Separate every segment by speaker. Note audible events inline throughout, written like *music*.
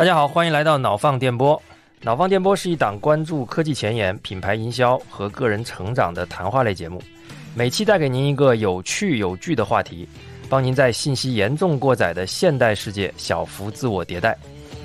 Speaker 1: 大家好，欢迎来到脑放电波。脑放电波是一档关注科技前沿、品牌营销和个人成长的谈话类节目，每期带给您一个有趣有据的话题，帮您在信息严重过载的现代世界小幅自我迭代。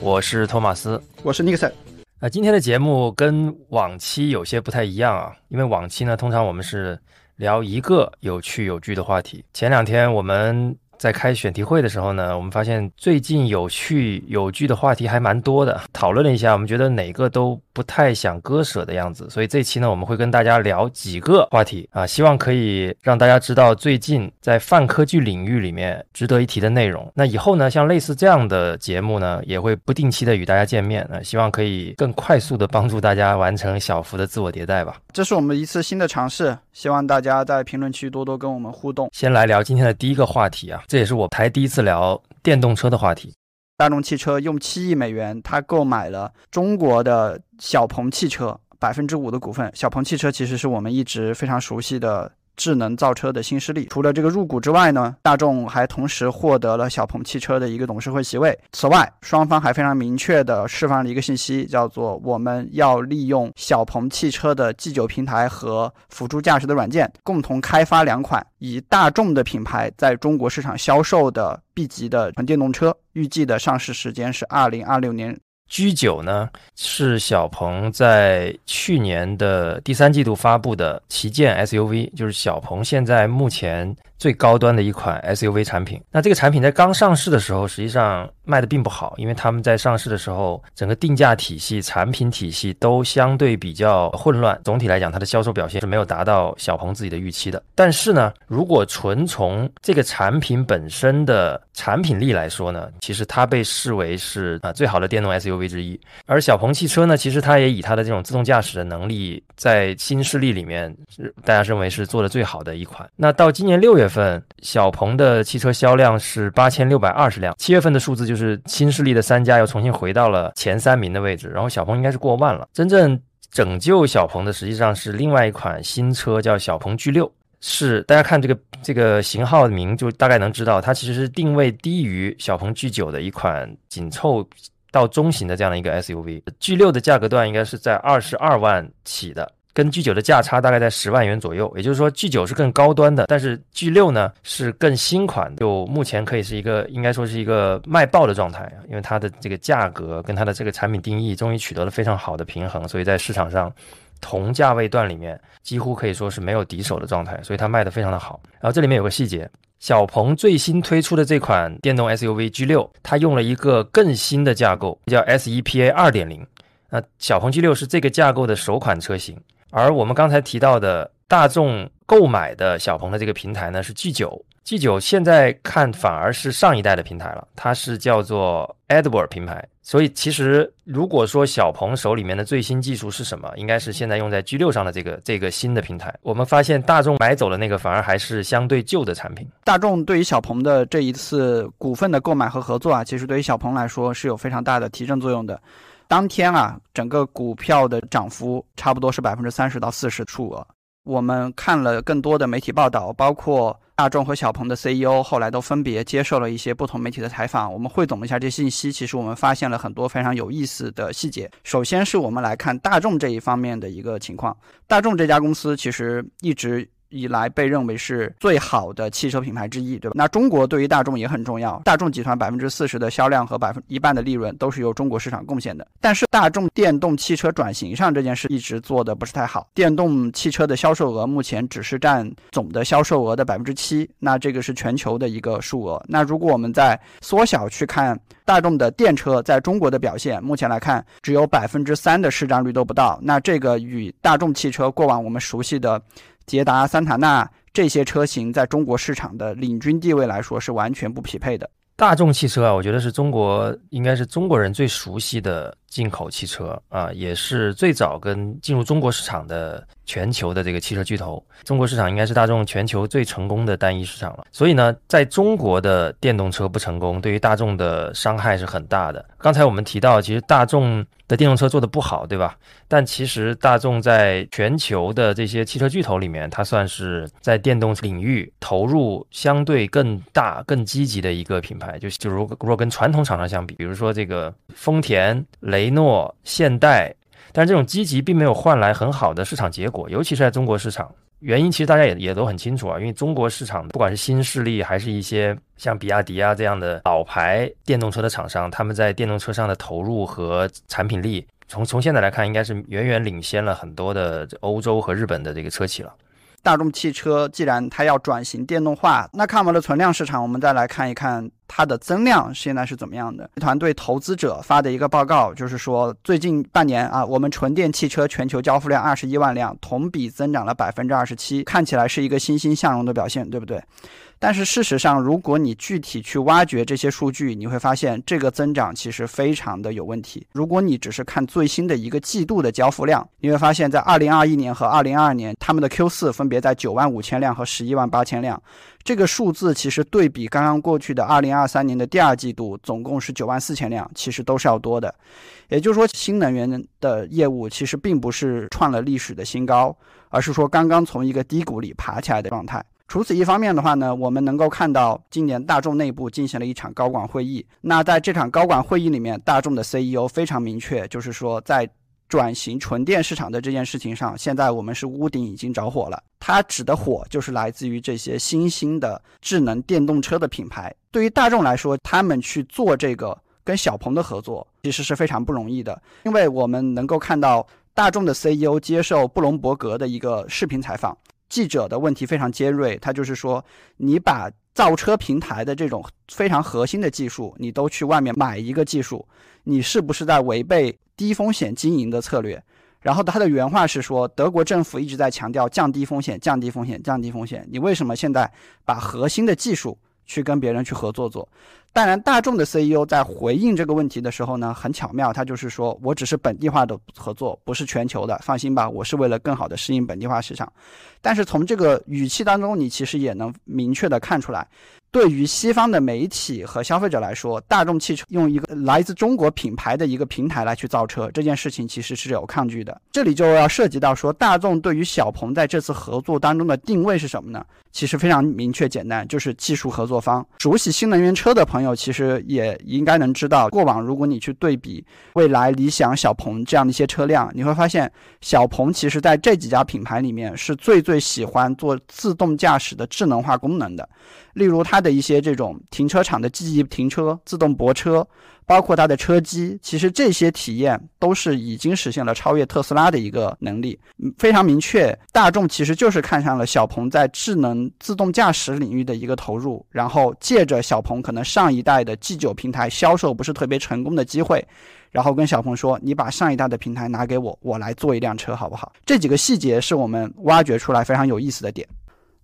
Speaker 1: 我是托马斯，
Speaker 2: 我是尼克森。
Speaker 1: 那今天的节目跟往期有些不太一样啊，因为往期呢，通常我们是聊一个有趣有据的话题。前两天我们。在开选题会的时候呢，我们发现最近有趣有据的话题还蛮多的。讨论了一下，我们觉得哪个都不太想割舍的样子，所以这期呢，我们会跟大家聊几个话题啊，希望可以让大家知道最近在泛科技领域里面值得一提的内容。那以后呢，像类似这样的节目呢，也会不定期的与大家见面啊，希望可以更快速的帮助大家完成小幅的自我迭代吧。
Speaker 2: 这是我们一次新的尝试，希望大家在评论区多多跟我们互动。
Speaker 1: 先来聊今天的第一个话题啊。这也是我台第一次聊电动车的话题。
Speaker 2: 大众汽车用七亿美元，他购买了中国的小鹏汽车百分之五的股份。小鹏汽车其实是我们一直非常熟悉的。智能造车的新势力，除了这个入股之外呢，大众还同时获得了小鹏汽车的一个董事会席位。此外，双方还非常明确地释放了一个信息，叫做我们要利用小鹏汽车的 G9 平台和辅助驾驶的软件，共同开发两款以大众的品牌在中国市场销售的 B 级的纯电动车。预计的上市时间是二零二六年。
Speaker 1: G 九呢是小鹏在去年的第三季度发布的旗舰 SUV，就是小鹏现在目前。最高端的一款 SUV 产品，那这个产品在刚上市的时候，实际上卖的并不好，因为他们在上市的时候，整个定价体系、产品体系都相对比较混乱。总体来讲，它的销售表现是没有达到小鹏自己的预期的。但是呢，如果纯从这个产品本身的产品力来说呢，其实它被视为是啊最好的电动 SUV 之一。而小鹏汽车呢，其实它也以它的这种自动驾驶的能力，在新势力里面，大家认为是做的最好的一款。那到今年六月。月份小鹏的汽车销量是八千六百二十辆，七月份的数字就是新势力的三家又重新回到了前三名的位置，然后小鹏应该是过万了。真正拯救小鹏的实际上是另外一款新车，叫小鹏 G 六，是大家看这个这个型号名就大概能知道，它其实是定位低于小鹏 G 九的一款紧凑到中型的这样的一个 SUV。G 六的价格段应该是在二十二万起的。跟 G 九的价差大概在十万元左右，也就是说 G 九是更高端的，但是 G 六呢是更新款，就目前可以是一个应该说是一个卖爆的状态，因为它的这个价格跟它的这个产品定义终于取得了非常好的平衡，所以在市场上同价位段里面几乎可以说是没有敌手的状态，所以它卖的非常的好。然后这里面有个细节，小鹏最新推出的这款电动 SUV G 六，它用了一个更新的架构，叫 SEPA 二点零。那小鹏 G 六是这个架构的首款车型。而我们刚才提到的大众购买的小鹏的这个平台呢，是 G 九。G 九现在看反而是上一代的平台了，它是叫做 Edward 平台。所以其实如果说小鹏手里面的最新技术是什么，应该是现在用在 G 六上的这个这个新的平台。我们发现大众买走了那个，反而还是相对旧的产品。
Speaker 2: 大众对于小鹏的这一次股份的购买和合作啊，其实对于小鹏来说是有非常大的提振作用的。当天啊，整个股票的涨幅差不多是百分之三十到四十数额。我们看了更多的媒体报道，包括大众和小鹏的 CEO 后来都分别接受了一些不同媒体的采访。我们汇总了一下这信息，其实我们发现了很多非常有意思的细节。首先是我们来看大众这一方面的一个情况，大众这家公司其实一直。以来被认为是最好的汽车品牌之一，对吧？那中国对于大众也很重要，大众集团百分之四十的销量和百分一半的利润都是由中国市场贡献的。但是大众电动汽车转型上这件事一直做的不是太好，电动汽车的销售额目前只是占总的销售额的百分之七，那这个是全球的一个数额。那如果我们在缩小去看大众的电车在中国的表现，目前来看只有百分之三的市占率都不到，那这个与大众汽车过往我们熟悉的。捷达、桑塔纳这些车型在中国市场的领军地位来说是完全不匹配的。
Speaker 1: 大众汽车啊，我觉得是中国应该是中国人最熟悉的进口汽车啊，也是最早跟进入中国市场的全球的这个汽车巨头。中国市场应该是大众全球最成功的单一市场了。所以呢，在中国的电动车不成功，对于大众的伤害是很大的。刚才我们提到，其实大众的电动车做的不好，对吧？但其实大众在全球的这些汽车巨头里面，它算是在电动领域投入相对更大、更积极的一个品牌。就就如如果跟传统厂商相比，比如说这个丰田、雷诺、现代，但是这种积极并没有换来很好的市场结果，尤其是在中国市场。原因其实大家也也都很清楚啊，因为中国市场不管是新势力，还是一些像比亚迪啊这样的老牌电动车的厂商，他们在电动车上的投入和产品力。从从现在来看，应该是远远领先了很多的欧洲和日本的这个车企了。
Speaker 2: 大众汽车既然它要转型电动化，那看完了存量市场，我们再来看一看它的增量现在是怎么样的。团队投资者发的一个报告就是说，最近半年啊，我们纯电汽车全球交付量二十一万辆，同比增长了百分之二十七，看起来是一个欣欣向荣的表现，对不对？但是事实上，如果你具体去挖掘这些数据，你会发现这个增长其实非常的有问题。如果你只是看最新的一个季度的交付量，你会发现在二零二一年和二零二二年，他们的 Q 四分别在九万五千辆和十一万八千辆。这个数字其实对比刚刚过去的二零二三年的第二季度，总共是九万四千辆，其实都是要多的。也就是说，新能源的业务其实并不是创了历史的新高，而是说刚刚从一个低谷里爬起来的状态。除此一方面的话呢，我们能够看到今年大众内部进行了一场高管会议。那在这场高管会议里面，大众的 CEO 非常明确，就是说在转型纯电市场的这件事情上，现在我们是屋顶已经着火了。它指的火就是来自于这些新兴的智能电动车的品牌。对于大众来说，他们去做这个跟小鹏的合作，其实是非常不容易的，因为我们能够看到大众的 CEO 接受布隆伯格的一个视频采访。记者的问题非常尖锐，他就是说，你把造车平台的这种非常核心的技术，你都去外面买一个技术，你是不是在违背低风险经营的策略？然后他的原话是说，德国政府一直在强调降低风险、降低风险、降低风险，你为什么现在把核心的技术去跟别人去合作做？当然，大众的 CEO 在回应这个问题的时候呢，很巧妙，他就是说我只是本地化的合作，不是全球的，放心吧，我是为了更好的适应本地化市场。但是从这个语气当中，你其实也能明确的看出来。对于西方的媒体和消费者来说，大众汽车用一个来自中国品牌的一个平台来去造车，这件事情其实是有抗拒的。这里就要涉及到说，大众对于小鹏在这次合作当中的定位是什么呢？其实非常明确简单，就是技术合作方。熟悉新能源车的朋友其实也应该能知道，过往如果你去对比蔚来、理想、小鹏这样的一些车辆，你会发现小鹏其实在这几家品牌里面是最最喜欢做自动驾驶的智能化功能的。例如它的一些这种停车场的记忆停车、自动泊车，包括它的车机，其实这些体验都是已经实现了超越特斯拉的一个能力，非常明确。大众其实就是看上了小鹏在智能自动驾驶领域的一个投入，然后借着小鹏可能上一代的 G9 平台销售不是特别成功的机会，然后跟小鹏说：“你把上一代的平台拿给我，我来做一辆车，好不好？”这几个细节是我们挖掘出来非常有意思的点。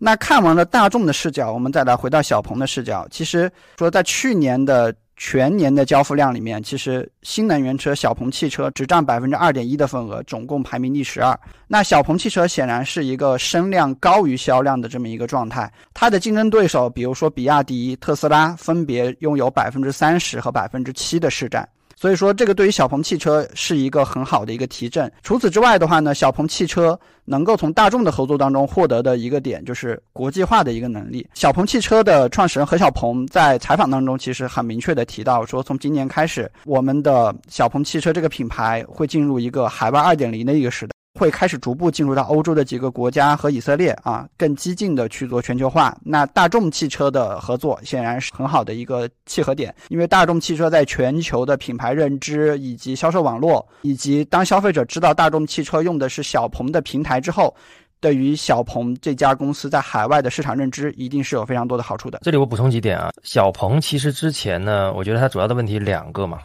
Speaker 2: 那看完了大众的视角，我们再来回到小鹏的视角。其实说在去年的全年的交付量里面，其实新能源车小鹏汽车只占百分之二点一的份额，总共排名第十二。那小鹏汽车显然是一个声量高于销量的这么一个状态。它的竞争对手，比如说比亚迪、特斯拉，分别拥有百分之三十和百分之七的市占。所以说，这个对于小鹏汽车是一个很好的一个提振。除此之外的话呢，小鹏汽车能够从大众的合作当中获得的一个点，就是国际化的一个能力。小鹏汽车的创始人何小鹏在采访当中其实很明确的提到说，从今年开始，我们的小鹏汽车这个品牌会进入一个海外二点零的一个时代。会开始逐步进入到欧洲的几个国家和以色列啊，更激进的去做全球化。那大众汽车的合作显然是很好的一个契合点，因为大众汽车在全球的品牌认知以及销售网络，以及当消费者知道大众汽车用的是小鹏的平台之后，对于小鹏这家公司在海外的市场认知一定是有非常多的好处的。
Speaker 1: 这里我补充几点啊，小鹏其实之前呢，我觉得它主要的问题两个嘛。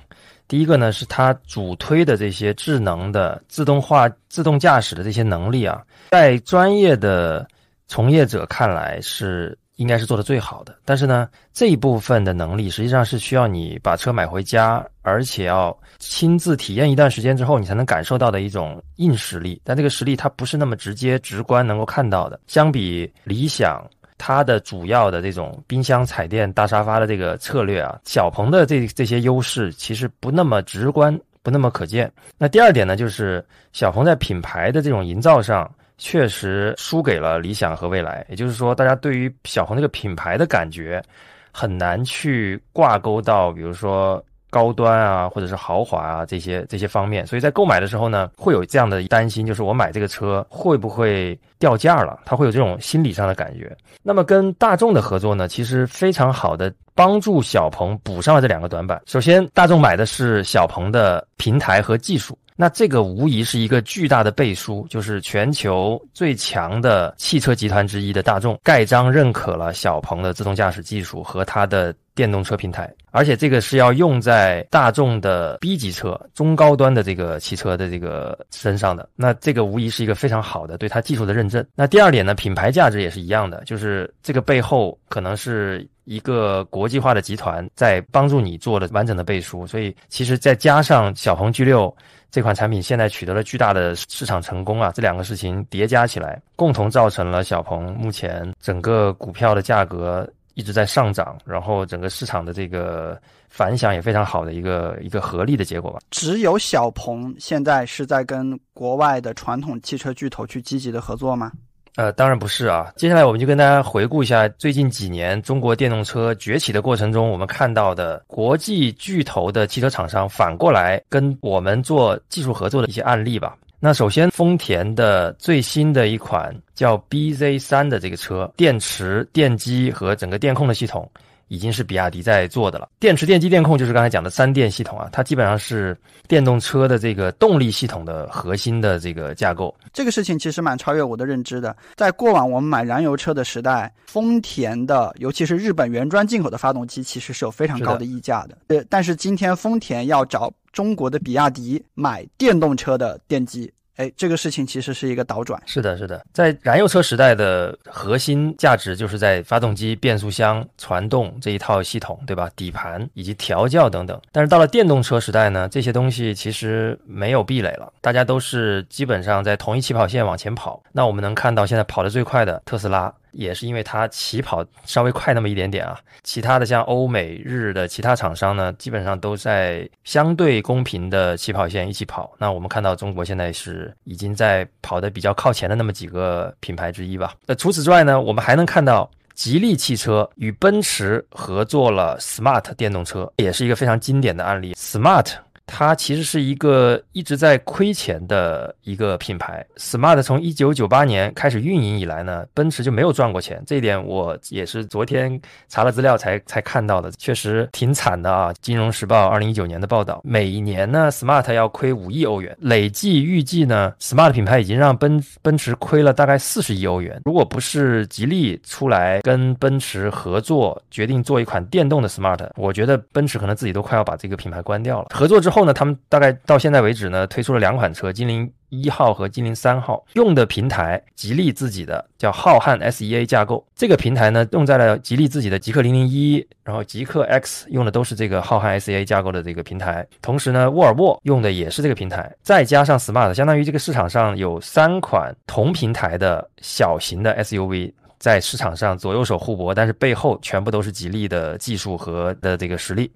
Speaker 1: 第一个呢，是它主推的这些智能的自动化、自动驾驶的这些能力啊，在专业的从业者看来是应该是做的最好的。但是呢，这一部分的能力实际上是需要你把车买回家，而且要亲自体验一段时间之后，你才能感受到的一种硬实力。但这个实力它不是那么直接、直观能够看到的。相比理想，它的主要的这种冰箱、彩电、大沙发的这个策略啊，小鹏的这这些优势其实不那么直观，不那么可见。那第二点呢，就是小鹏在品牌的这种营造上。确实输给了理想和蔚来，也就是说，大家对于小鹏这个品牌的感觉很难去挂钩到，比如说高端啊，或者是豪华啊这些这些方面。所以在购买的时候呢，会有这样的担心，就是我买这个车会不会掉价了？他会有这种心理上的感觉。那么跟大众的合作呢，其实非常好的帮助小鹏补上了这两个短板。首先，大众买的是小鹏的平台和技术。那这个无疑是一个巨大的背书，就是全球最强的汽车集团之一的大众盖章认可了小鹏的自动驾驶技术和它的电动车平台，而且这个是要用在大众的 B 级车、中高端的这个汽车的这个身上的。那这个无疑是一个非常好的对它技术的认证。那第二点呢，品牌价值也是一样的，就是这个背后可能是一个国际化的集团在帮助你做了完整的背书，所以其实再加上小鹏 G 六。这款产品现在取得了巨大的市场成功啊，这两个事情叠加起来，共同造成了小鹏目前整个股票的价格一直在上涨，然后整个市场的这个反响也非常好的一个一个合力的结果吧。
Speaker 2: 只有小鹏现在是在跟国外的传统汽车巨头去积极的合作吗？
Speaker 1: 呃，当然不是啊。接下来我们就跟大家回顾一下最近几年中国电动车崛起的过程中，我们看到的国际巨头的汽车厂商反过来跟我们做技术合作的一些案例吧。那首先，丰田的最新的一款叫 BZ 三的这个车，电池、电机和整个电控的系统。已经是比亚迪在做的了。电池、电机、电控就是刚才讲的三电系统啊，它基本上是电动车的这个动力系统的核心的这个架构。
Speaker 2: 这个事情其实蛮超越我的认知的。在过往我们买燃油车的时代，丰田的尤其是日本原装进口的发动机其实是有非常高的溢价的。呃，但是今天丰田要找中国的比亚迪买电动车的电机。哎，这个事情其实是一个倒转。
Speaker 1: 是的，是的，在燃油车时代的核心价值就是在发动机、变速箱、传动这一套系统，对吧？底盘以及调教等等。但是到了电动车时代呢，这些东西其实没有壁垒了，大家都是基本上在同一起跑线往前跑。那我们能看到现在跑得最快的特斯拉。也是因为它起跑稍微快那么一点点啊，其他的像欧美日的其他厂商呢，基本上都在相对公平的起跑线一起跑。那我们看到中国现在是已经在跑的比较靠前的那么几个品牌之一吧。那除此之外呢，我们还能看到吉利汽车与奔驰合作了 Smart 电动车，也是一个非常经典的案例。Smart。它其实是一个一直在亏钱的一个品牌。Smart 从一九九八年开始运营以来呢，奔驰就没有赚过钱。这一点我也是昨天查了资料才才看到的，确实挺惨的啊。金融时报二零一九年的报道，每年呢，Smart 要亏五亿欧元，累计预计呢，Smart 品牌已经让奔奔驰亏了大概四十亿欧元。如果不是吉利出来跟奔驰合作，决定做一款电动的 Smart，我觉得奔驰可能自己都快要把这个品牌关掉了。合作之后。后呢，他们大概到现在为止呢，推出了两款车，精灵一号和精灵三号，用的平台吉利自己的叫浩瀚 SEA 架构。这个平台呢，用在了吉利自己的极氪零零一，然后极氪 X 用的都是这个浩瀚 SEA 架构的这个平台。同时呢，沃尔沃用的也是这个平台，再加上 Smart，相当于这个市场上有三款同平台的小型的 SUV 在市场上左右手互搏，但是背后全部都是吉利的技术和的这个实力。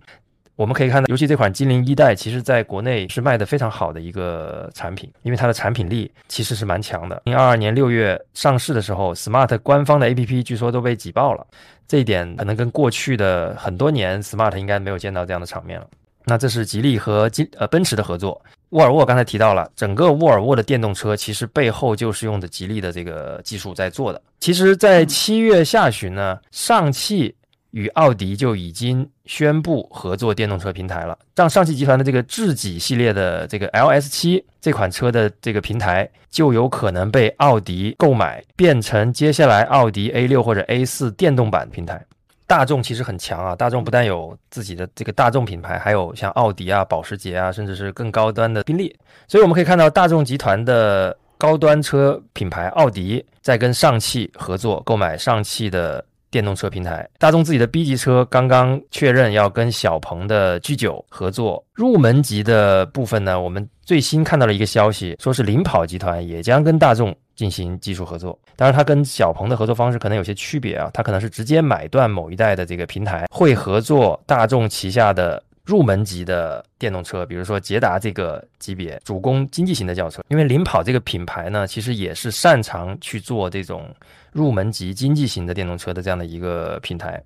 Speaker 1: 我们可以看到，尤其这款精灵一代，其实在国内是卖的非常好的一个产品，因为它的产品力其实是蛮强的。二零二二年六月上市的时候，Smart 官方的 APP 据说都被挤爆了，这一点可能跟过去的很多年 Smart 应该没有见到这样的场面了。那这是吉利和金呃奔驰的合作。沃尔沃刚才提到了，整个沃尔沃的电动车其实背后就是用的吉利的这个技术在做的。其实，在七月下旬呢，上汽。与奥迪就已经宣布合作电动车平台了，让上汽集团的这个智己系列的这个 LS 七这款车的这个平台就有可能被奥迪购买，变成接下来奥迪 A 六或者 A 四电动版平台。大众其实很强啊，大众不但有自己的这个大众品牌，还有像奥迪啊、保时捷啊，甚至是更高端的宾利。所以我们可以看到，大众集团的高端车品牌奥迪在跟上汽合作购买上汽的。电动车平台。大众自己的 B 级车刚刚确认要跟小鹏的 G9 合作，入门级的部分呢，我们最新看到了一个消息，说是领跑集团也将跟大众进行技术合作。当然，它跟小鹏的合作方式可能有些区别啊，它可能是直接买断某一代的这个平台，会合作大众旗下的。入门级的电动车，比如说捷达这个级别，主攻经济型的轿车。因为领跑这个品牌呢，其实也是擅长去做这种入门级经济型的电动车的这样的一个平台。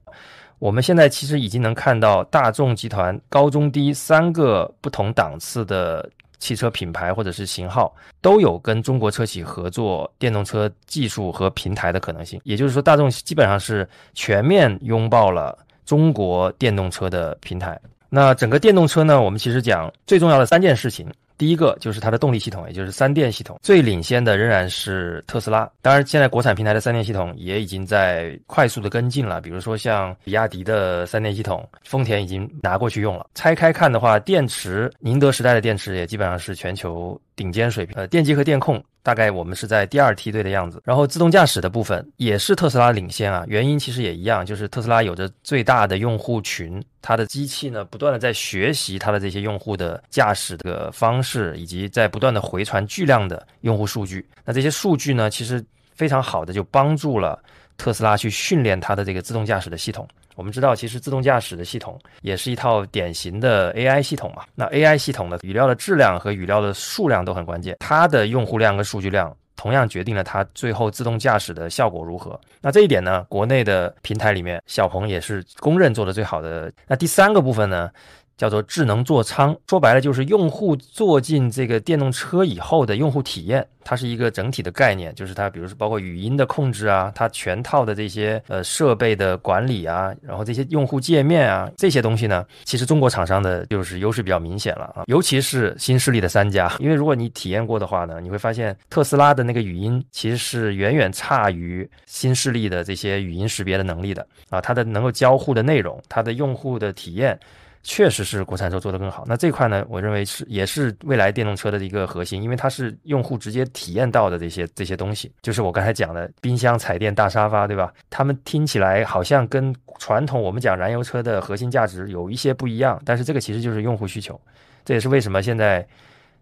Speaker 1: 我们现在其实已经能看到大众集团高中低三个不同档次的汽车品牌或者是型号，都有跟中国车企合作电动车技术和平台的可能性。也就是说，大众基本上是全面拥抱了中国电动车的平台。那整个电动车呢？我们其实讲最重要的三件事情。第一个就是它的动力系统，也就是三电系统。最领先的仍然是特斯拉。当然，现在国产平台的三电系统也已经在快速的跟进了。比如说像比亚迪的三电系统，丰田已经拿过去用了。拆开看的话，电池，宁德时代的电池也基本上是全球顶尖水平。呃，电机和电控。大概我们是在第二梯队的样子，然后自动驾驶的部分也是特斯拉领先啊，原因其实也一样，就是特斯拉有着最大的用户群，它的机器呢不断的在学习它的这些用户的驾驶的方式，以及在不断的回传巨量的用户数据。那这些数据呢，其实非常好的就帮助了特斯拉去训练它的这个自动驾驶的系统。我们知道，其实自动驾驶的系统也是一套典型的 AI 系统嘛。那 AI 系统的语料的质量和语料的数量都很关键，它的用户量跟数据量同样决定了它最后自动驾驶的效果如何。那这一点呢，国内的平台里面，小鹏也是公认做的最好的。那第三个部分呢？叫做智能座舱，说白了就是用户坐进这个电动车以后的用户体验，它是一个整体的概念，就是它，比如说包括语音的控制啊，它全套的这些呃设备的管理啊，然后这些用户界面啊，这些东西呢，其实中国厂商的就是优势比较明显了啊，尤其是新势力的三家，因为如果你体验过的话呢，你会发现特斯拉的那个语音其实是远远差于新势力的这些语音识别的能力的啊，它的能够交互的内容，它的用户的体验。确实是国产车做得更好。那这块呢，我认为是也是未来电动车的一个核心，因为它是用户直接体验到的这些这些东西，就是我刚才讲的冰箱、彩电、大沙发，对吧？他们听起来好像跟传统我们讲燃油车的核心价值有一些不一样，但是这个其实就是用户需求。这也是为什么现在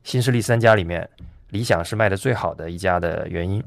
Speaker 1: 新势力三家里面，理想是卖的最好的一家的原因。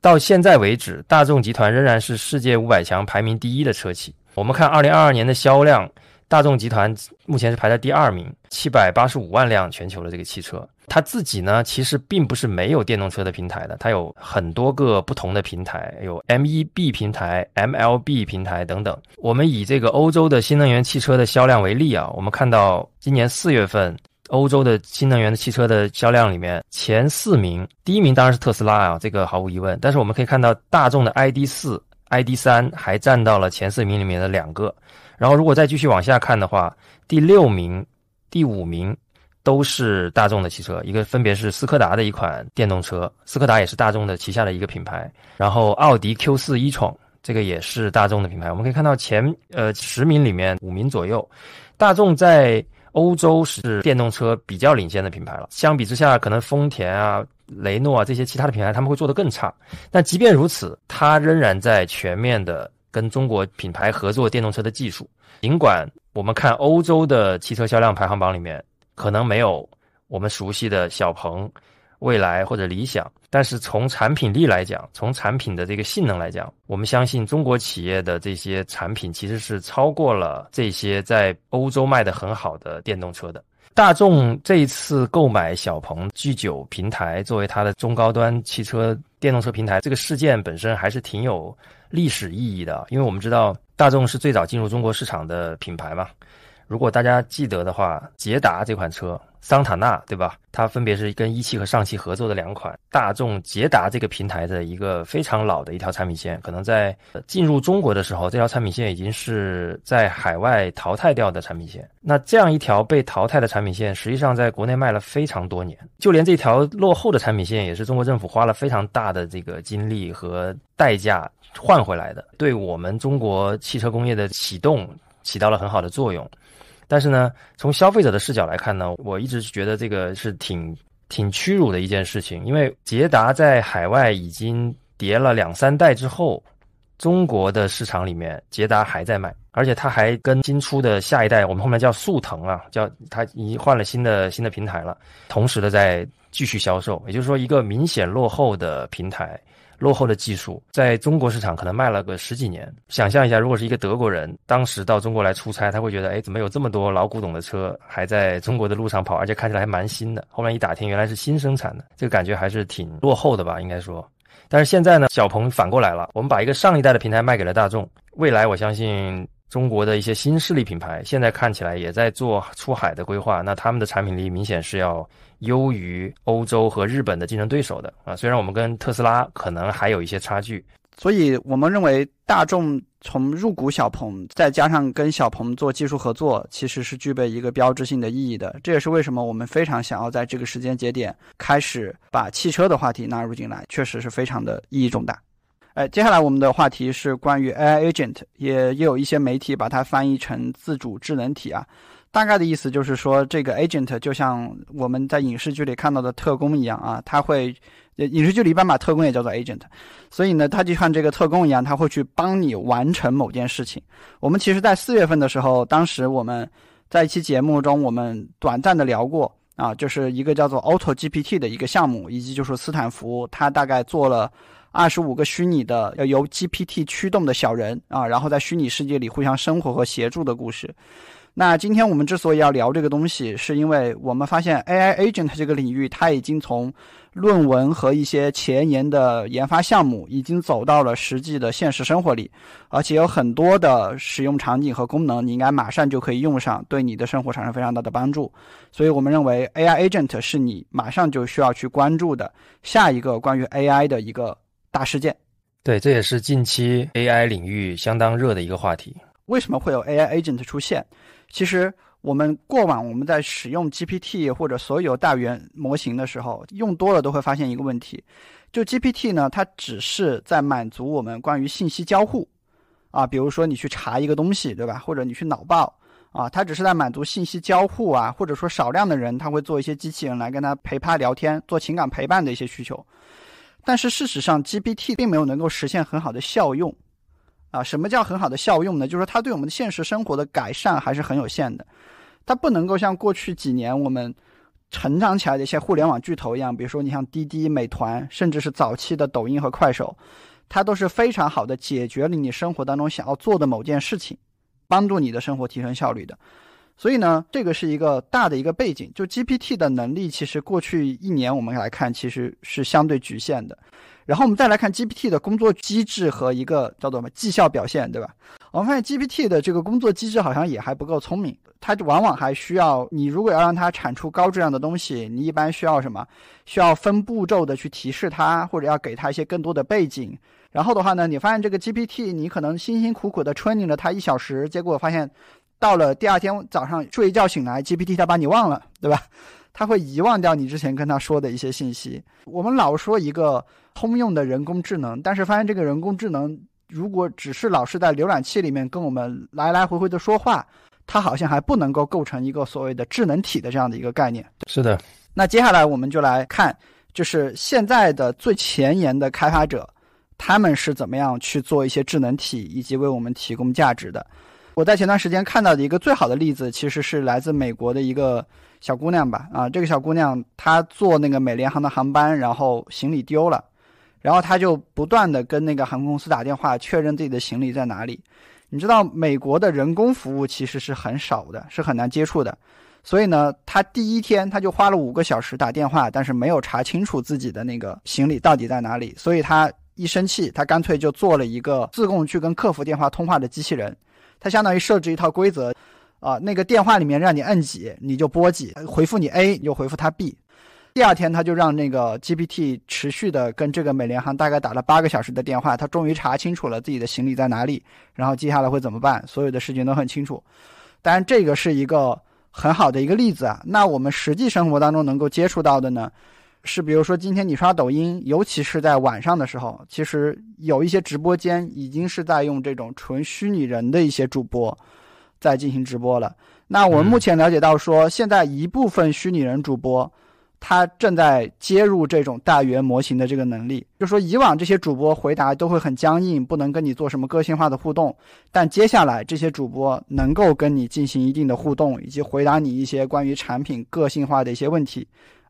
Speaker 1: 到现在为止，大众集团仍然是世界五百强排名第一的车企。我们看二零二二年的销量，大众集团目前是排在第二名，七百八十五万辆全球的这个汽车。它自己呢，其实并不是没有电动车的平台的，它有很多个不同的平台，有 MEB 平台、MLB 平台等等。我们以这个欧洲的新能源汽车的销量为例啊，我们看到今年四月份欧洲的新能源的汽车的销量里面，前四名，第一名当然是特斯拉啊，这个毫无疑问。但是我们可以看到大众的 ID 四。ID 三还占到了前四名里面的两个，然后如果再继续往下看的话，第六名、第五名都是大众的汽车，一个分别是斯柯达的一款电动车，斯柯达也是大众的旗下的一个品牌，然后奥迪 Q 四 e-tron 这个也是大众的品牌。我们可以看到前呃十名里面五名左右，大众在欧洲是电动车比较领先的品牌了，相比之下，可能丰田啊。雷诺啊，这些其他的品牌他们会做得更差，但即便如此，它仍然在全面的跟中国品牌合作电动车的技术。尽管我们看欧洲的汽车销量排行榜里面，可能没有我们熟悉的小鹏、蔚来或者理想，但是从产品力来讲，从产品的这个性能来讲，我们相信中国企业的这些产品其实是超过了这些在欧洲卖的很好的电动车的。大众这一次购买小鹏 G9 平台作为它的中高端汽车电动车平台，这个事件本身还是挺有历史意义的。因为我们知道大众是最早进入中国市场的品牌嘛。如果大家记得的话，捷达这款车。桑塔纳对吧？它分别是跟一汽和上汽合作的两款大众捷达这个平台的一个非常老的一条产品线，可能在进入中国的时候，这条产品线已经是在海外淘汰掉的产品线。那这样一条被淘汰的产品线，实际上在国内卖了非常多年，就连这条落后的产品线，也是中国政府花了非常大的这个精力和代价换回来的，对我们中国汽车工业的启动起到了很好的作用。但是呢，从消费者的视角来看呢，我一直觉得这个是挺挺屈辱的一件事情。因为捷达在海外已经叠了两三代之后，中国的市场里面，捷达还在卖，而且它还跟新出的下一代，我们后面叫速腾啊，叫它已经换了新的新的平台了，同时的在继续销售。也就是说，一个明显落后的平台。落后的技术在中国市场可能卖了个十几年。想象一下，如果是一个德国人，当时到中国来出差，他会觉得，哎，怎么有这么多老古董的车还在中国的路上跑，而且看起来还蛮新的。后面一打听，原来是新生产的，这个感觉还是挺落后的吧，应该说。但是现在呢，小鹏反过来了，我们把一个上一代的平台卖给了大众。未来我相信中国的一些新势力品牌，现在看起来也在做出海的规划，那他们的产品力明显是要。优于欧洲和日本的竞争对手的啊，虽然我们跟特斯拉可能还有一些差距，
Speaker 2: 所以我们认为大众从入股小鹏，再加上跟小鹏做技术合作，其实是具备一个标志性的意义的。这也是为什么我们非常想要在这个时间节点开始把汽车的话题纳入进来，确实是非常的意义重大。哎，接下来我们的话题是关于 AI agent，也也有一些媒体把它翻译成自主智能体啊。大概的意思就是说，这个 agent 就像我们在影视剧里看到的特工一样啊，他会，影视剧里一般把特工也叫做 agent，所以呢，他就像这个特工一样，他会去帮你完成某件事情。我们其实，在四月份的时候，当时我们在一期节目中，我们短暂的聊过啊，就是一个叫做 Auto GPT 的一个项目，以及就是斯坦福，他大概做了二十五个虚拟的要由 GPT 驱动的小人啊，然后在虚拟世界里互相生活和协助的故事。那今天我们之所以要聊这个东西，是因为我们发现 AI agent 这个领域，它已经从论文和一些前沿的研发项目，已经走到了实际的现实生活里，而且有很多的使用场景和功能，你应该马上就可以用上，对你的生活产生非常大的帮助。所以我们认为 AI agent 是你马上就需要去关注的下一个关于 AI 的一个大事件。
Speaker 1: 对，这也是近期 AI 领域相当热的一个话题。
Speaker 2: 为什么会有 AI agent 出现？其实我们过往我们在使用 GPT 或者所有大语言模型的时候，用多了都会发现一个问题，就 GPT 呢，它只是在满足我们关于信息交互，啊，比如说你去查一个东西，对吧？或者你去脑报，啊，它只是在满足信息交互啊，或者说少量的人他会做一些机器人来跟他陪他聊天，做情感陪伴的一些需求。但是事实上，GPT 并没有能够实现很好的效用。啊，什么叫很好的效用呢？就是说它对我们的现实生活的改善还是很有限的，它不能够像过去几年我们成长起来的一些互联网巨头一样，比如说你像滴滴、美团，甚至是早期的抖音和快手，它都是非常好的解决了你生活当中想要做的某件事情，帮助你的生活提升效率的。所以呢，这个是一个大的一个背景。就 GPT 的能力，其实过去一年我们来看，其实是相对局限的。然后我们再来看 GPT 的工作机制和一个叫做什么绩效表现，对吧？我们发现 GPT 的这个工作机制好像也还不够聪明，它往往还需要你如果要让它产出高质量的东西，你一般需要什么？需要分步骤的去提示它，或者要给它一些更多的背景。然后的话呢，你发现这个 GPT 你可能辛辛苦苦的 training 了它一小时，结果发现到了第二天早上睡一觉醒来，GPT 它把你忘了，对吧？它会遗忘掉你之前跟它说的一些信息。我们老说一个。通用的人工智能，但是发现这个人工智能如果只是老是在浏览器里面跟我们来来回回的说话，它好像还不能够构成一个所谓的智能体的这样的一个概念。
Speaker 1: 是的，
Speaker 2: 那接下来我们就来看，就是现在的最前沿的开发者，他们是怎么样去做一些智能体，以及为我们提供价值的。我在前段时间看到的一个最好的例子，其实是来自美国的一个小姑娘吧。啊，这个小姑娘她坐那个美联航的航班，然后行李丢了。然后她就不断的跟那个航空公司打电话确认自己的行李在哪里。你知道美国的人工服务其实是很少的，是很难接触的。所以呢，他第一天他就花了五个小时打电话，但是没有查清楚自己的那个行李到底在哪里。所以他一生气，他干脆就做了一个自贡去跟客服电话通话的机器人。它相当于设置一套规则，啊，那个电话里面让你摁几，你就拨几，回复你 A，你就回复他 B。第二天，他就让那个 GPT 持续的跟这个美联航大概打了八个小时的电话，他终于查清楚了自己的行李在哪里，然后接下来会怎么办，所有的事情都很清楚。当然，这个是一个很好的一个例子啊。那我们实际生活当中能够接触到的呢，是比如说今天你刷抖音，尤其是在晚上的时候，其实有一些直播间已经是在用这种纯虚拟人的一些主播在进行直播了。那我们目前了解到说，现在一部分虚拟人主播。他正在接入这种大语言模型的这个能力。就说以往这些主播回答都会很僵硬，不能跟你做什么个性化的互动，但接下来这些主播能够跟你进行一定的互动，以及回答你一些关于产品个性化的一些问题。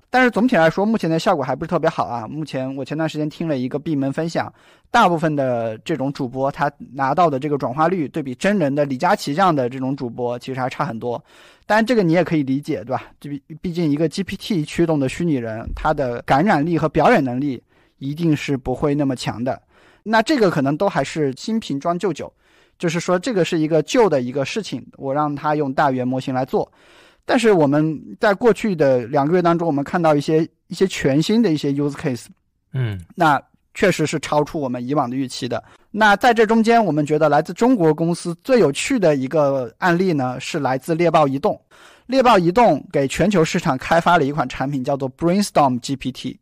Speaker 2: 但是总体来说，目前的效果还不是特别好啊。目前我前段时间听了一个闭门分享，大部分的这种主播他拿到的这个转化率，对比真人的李佳琦这样的这种主播，其实还差很多。当然，这个你也可以理解，对吧？这毕毕竟一个 GPT 驱动的虚拟人，他的感染力和表演能力一定是不会那么强的。那这个可能都还是新瓶装旧酒，就是说这个是一个旧的一个事情，我让他用大语言模型来做。但是我们在过去的两个月当中，我们看到一些一些全新的一些 use case，
Speaker 1: 嗯，
Speaker 2: 那确实是超出我们以往的预期的。那在这中间，我们觉得来自中国公司最有趣的一个案例呢，是来自猎豹移动。猎豹移动给全球市场开发了一款产品，叫做 Brainstorm GPT，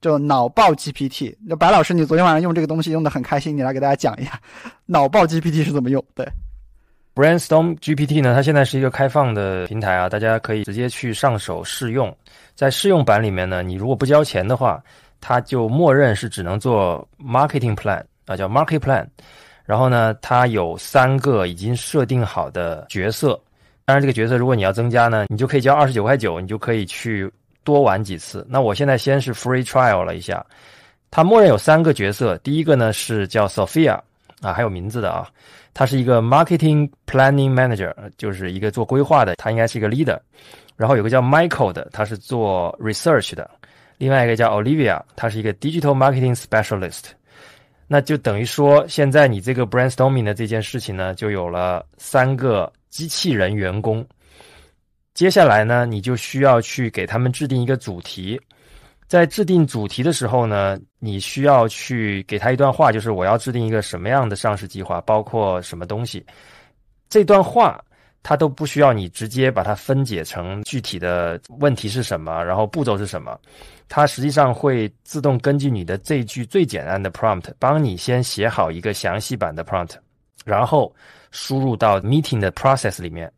Speaker 2: 就脑爆 GPT。那白老师，你昨天晚上用这个东西用的很开心，你来给大家讲一下脑爆 GPT 是怎么用？对。
Speaker 1: Brainstorm GPT 呢，它现在是一个开放的平台啊，大家可以直接去上手试用。在试用版里面呢，你如果不交钱的话，它就默认是只能做 marketing plan 啊，叫 market plan。然后呢，它有三个已经设定好的角色。当然，这个角色如果你要增加呢，你就可以交二十九块九，你就可以去多玩几次。那我现在先是 free trial 了一下，它默认有三个角色。第一个呢是叫 Sophia 啊，还有名字的啊。他是一个 marketing planning manager，就是一个做规划的，他应该是一个 leader。然后有个叫 Michael 的，他是做 research 的。另外一个叫 Olivia，他是一个 digital marketing specialist。那就等于说，现在你这个 brainstorming 的这件事情呢，就有了三个机器人员工。接下来呢，你就需要去给他们制定一个主题。在制定主题的时候呢，你需要去给他一段话，就是我要制定一个什么样的上市计划，包括什么东西。这段话他都不需要你直接把它分解成具体的问题是什么，然后步骤是什么。它实际上会自动根据你的这句最简单的 prompt，帮你先写好一个详细版的 prompt，然后输入到 meeting 的 process 里面。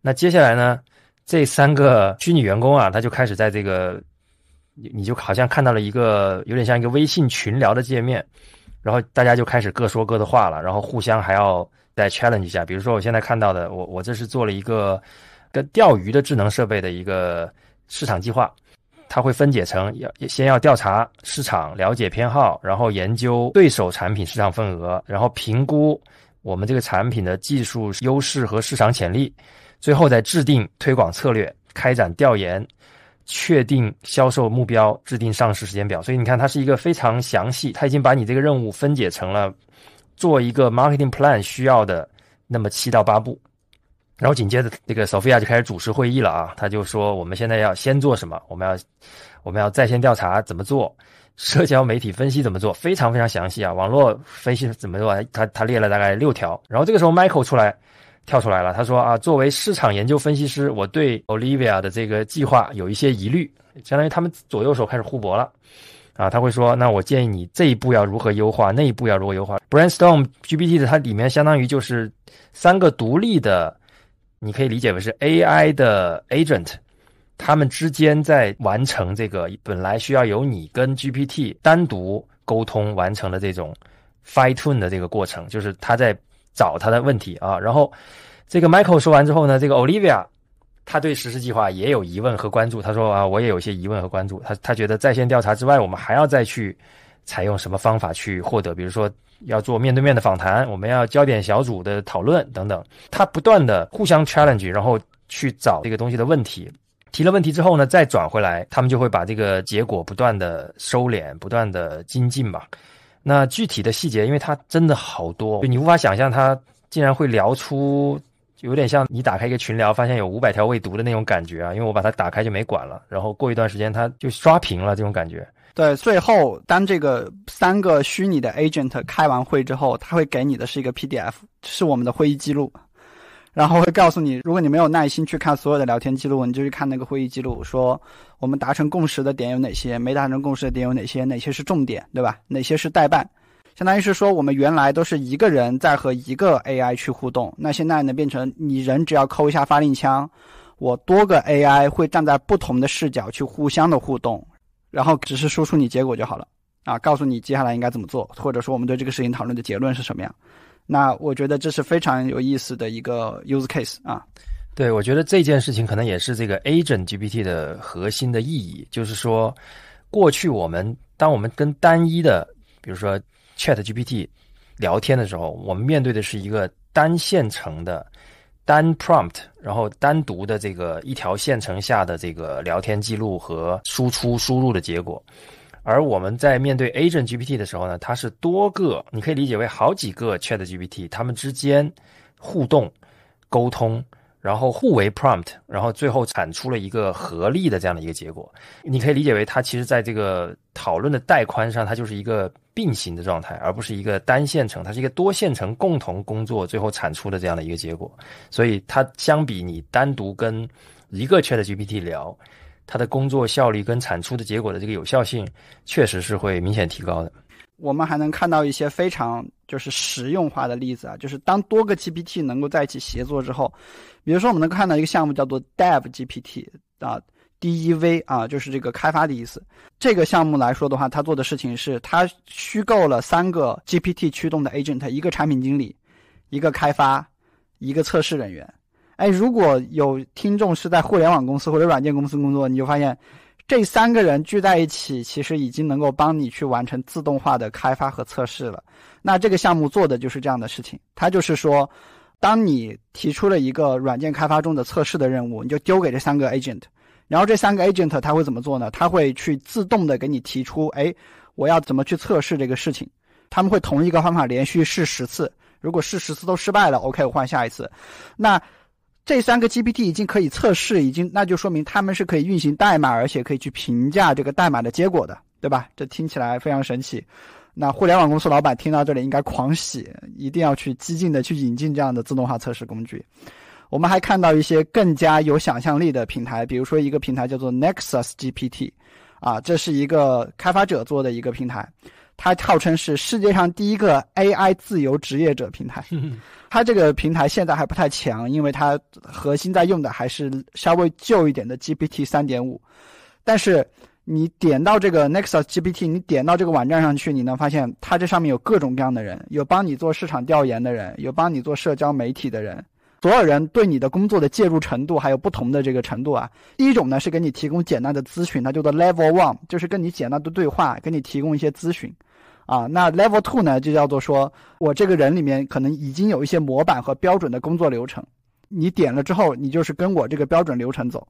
Speaker 1: 那接下来呢，这三个虚拟员工啊，他就开始在这个。你你就好像看到了一个有点像一个微信群聊的界面，然后大家就开始各说各的话了，然后互相还要再 challenge 一下。比如说我现在看到的，我我这是做了一个跟钓鱼的智能设备的一个市场计划，它会分解成要先要调查市场，了解偏好，然后研究对手产品市场份额，然后评估我们这个产品的技术优势和市场潜力，最后再制定推广策略，开展调研。确定销售目标，制定上市时间表。所以你看，它是一个非常详细，它已经把你这个任务分解成了做一个 marketing plan 需要的那么七到八步。然后紧接着，这个 Sophia 就开始主持会议了啊，他就说我们现在要先做什么？我们要我们要在线调查怎么做？社交媒体分析怎么做？非常非常详细啊，网络分析怎么做？他他列了大概六条。然后这个时候，Michael 出来。跳出来了，他说啊，作为市场研究分析师，我对 Olivia 的这个计划有一些疑虑，相当于他们左右手开始互搏了，啊，他会说，那我建议你这一步要如何优化，那一步要如何优化。Brainstorm GPT 的它里面相当于就是三个独立的，你可以理解为是 AI 的 agent，他们之间在完成这个本来需要由你跟 GPT 单独沟通完成的这种 fine tune 的这个过程，就是他在。找他的问题啊，然后这个 Michael 说完之后呢，这个 Olivia 他对实施计划也有疑问和关注。他说啊，我也有一些疑问和关注。他他觉得在线调查之外，我们还要再去采用什么方法去获得，比如说要做面对面的访谈，我们要焦点小组的讨论等等。他不断的互相 challenge，然后去找这个东西的问题。提了问题之后呢，再转回来，他们就会把这个结果不断的收敛，不断的精进吧。那具体的细节，因为它真的好多，你无法想象，它竟然会聊出有点像你打开一个群聊，发现有五百条未读的那种感觉啊！因为我把它打开就没管了，然后过一段时间它就刷屏了，这种感觉。
Speaker 2: 对，最后当这个三个虚拟的 agent 开完会之后，他会给你的是一个 PDF，是我们的会议记录。然后会告诉你，如果你没有耐心去看所有的聊天记录，你就去看那个会议记录，说我们达成共识的点有哪些，没达成共识的点有哪些，哪些是重点，对吧？哪些是代办？相当于是说，我们原来都是一个人在和一个 AI 去互动，那现在呢，变成你人只要扣一下发令枪，我多个 AI 会站在不同的视角去互相的互动，然后只是输出你结果就好了啊，告诉你接下来应该怎么做，或者说我们对这个事情讨论的结论是什么样。那我觉得这是非常有意思的一个 use case 啊。
Speaker 1: 对，我觉得这件事情可能也是这个 Agent GPT 的核心的意义，就是说，过去我们当我们跟单一的，比如说 Chat GPT 聊天的时候，我们面对的是一个。单线程的单 prompt，然后单独的这个一条线程下的这个聊天记录和输出输入的结果，而我们在面对 Agent GPT 的时候呢，它是多个，你可以理解为好几个 Chat GPT，它们之间互动沟通。然后互为 prompt，然后最后产出了一个合力的这样的一个结果。你可以理解为，它其实在这个讨论的带宽上，它就是一个并行的状态，而不是一个单线程，它是一个多线程共同工作最后产出的这样的一个结果。所以它相比你单独跟一个 Chat GPT 聊，它的工作效率跟产出的结果的这个有效性，确实是会明显提高的。
Speaker 2: 我们还能看到一些非常就是实用化的例子啊，就是当多个 GPT 能够在一起协作之后，比如说我们能看到一个项目叫做 Dev GPT 啊，D E V 啊，就是这个开发的意思。这个项目来说的话，它做的事情是它虚构了三个 GPT 驱动的 agent，一个产品经理，一个开发，一个测试人员。哎，如果有听众是在互联网公司或者软件公司工作，你就发现。这三个人聚在一起，其实已经能够帮你去完成自动化的开发和测试了。那这个项目做的就是这样的事情。它就是说，当你提出了一个软件开发中的测试的任务，你就丢给这三个 agent，然后这三个 agent 他会怎么做呢？他会去自动的给你提出，哎，我要怎么去测试这个事情？他们会同一个方法连续试十次，如果试十次都失败了，OK，我换下一次。那这三个 GPT 已经可以测试，已经那就说明他们是可以运行代码，而且可以去评价这个代码的结果的，对吧？这听起来非常神奇。那互联网公司老板听到这里应该狂喜，一定要去激进的去引进这样的自动化测试工具。我们还看到一些更加有想象力的平台，比如说一个平台叫做 Nexus GPT，啊，这是一个开发者做的一个平台。它号称是世界上第一个 AI 自由职业者平台，*laughs* 它这个平台现在还不太强，因为它核心在用的还是稍微旧一点的 GPT 三点五。但是你点到这个 Nexus GPT，你点到这个网站上去，你能发现它这上面有各种各样的人，有帮你做市场调研的人，有帮你做社交媒体的人，所有人对你的工作的介入程度还有不同的这个程度啊。第一种呢是给你提供简单的咨询，它叫做 Level One，就是跟你简单的对话，给你提供一些咨询。啊，那 level two 呢，就叫做说我这个人里面可能已经有一些模板和标准的工作流程，你点了之后，你就是跟我这个标准流程走。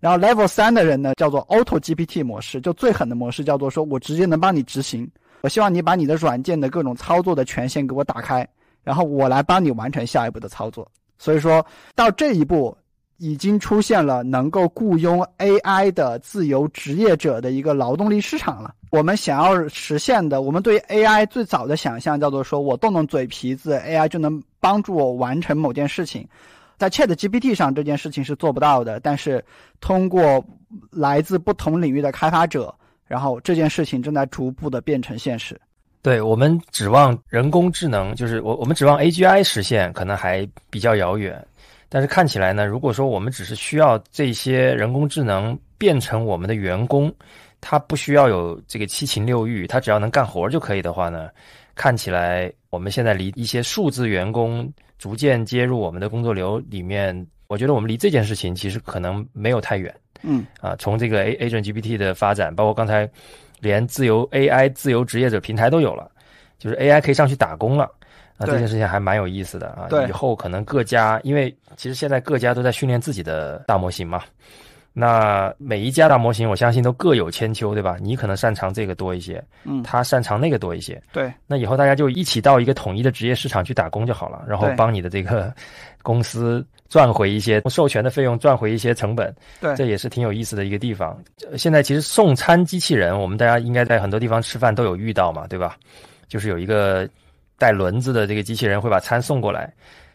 Speaker 2: 然后 level 三的人呢，叫做 auto GPT 模式，就最狠的模式，叫做说我直接能帮你执行。我希望你把你的软件的各种操作的权限给我打开，然后我来帮你完成下一步的操作。所以说到这一步。已经出现了能够雇佣 AI 的自由职业者的一个劳动力市场了。我们想要实现的，我们对 AI 最早的想象叫做说，我动动嘴皮子，AI 就能帮助我完成某件事情。在 ChatGPT 上，这件事情是做不到的。但是，通过来自不同领域的开发者，然后这件事情正在逐步的变成现实。
Speaker 1: 对我们指望人工智能，就是我我们指望 AGI 实现，可能还比较遥远。但是看起来呢，如果说我们只是需要这些人工智能变成我们的员工，他不需要有这个七情六欲，他只要能干活就可以的话呢，看起来我们现在离一些数字员工逐渐接入我们的工作流里面，我觉得我们离这件事情其实可能没有太远。
Speaker 2: 嗯，
Speaker 1: 啊，从这个 A Agent GPT 的发展，包括刚才连自由 AI 自由职业者平台都有了，就是 AI 可以上去打工了。啊，这件事情还蛮有意思的啊！以后可能各家，因为其实现在各家都在训练自己的大模型嘛。那每一家大模型，我相信都各有千秋，对吧？你可能擅长这个多一些，
Speaker 2: 嗯，
Speaker 1: 他擅长那个多一些，
Speaker 2: 对。
Speaker 1: 那以后大家就一起到一个统一的职业市场去打工就好了，然后帮你的这个 *laughs* 公司赚回一些授权的费用，赚回一些成本，
Speaker 2: 对，
Speaker 1: 这也是挺有意思的一个地方。现在其实送餐机器人，我们大家应该在很多地方吃饭都有遇到嘛，对吧？就是有一个。带轮子的这个机器人会把餐送过来。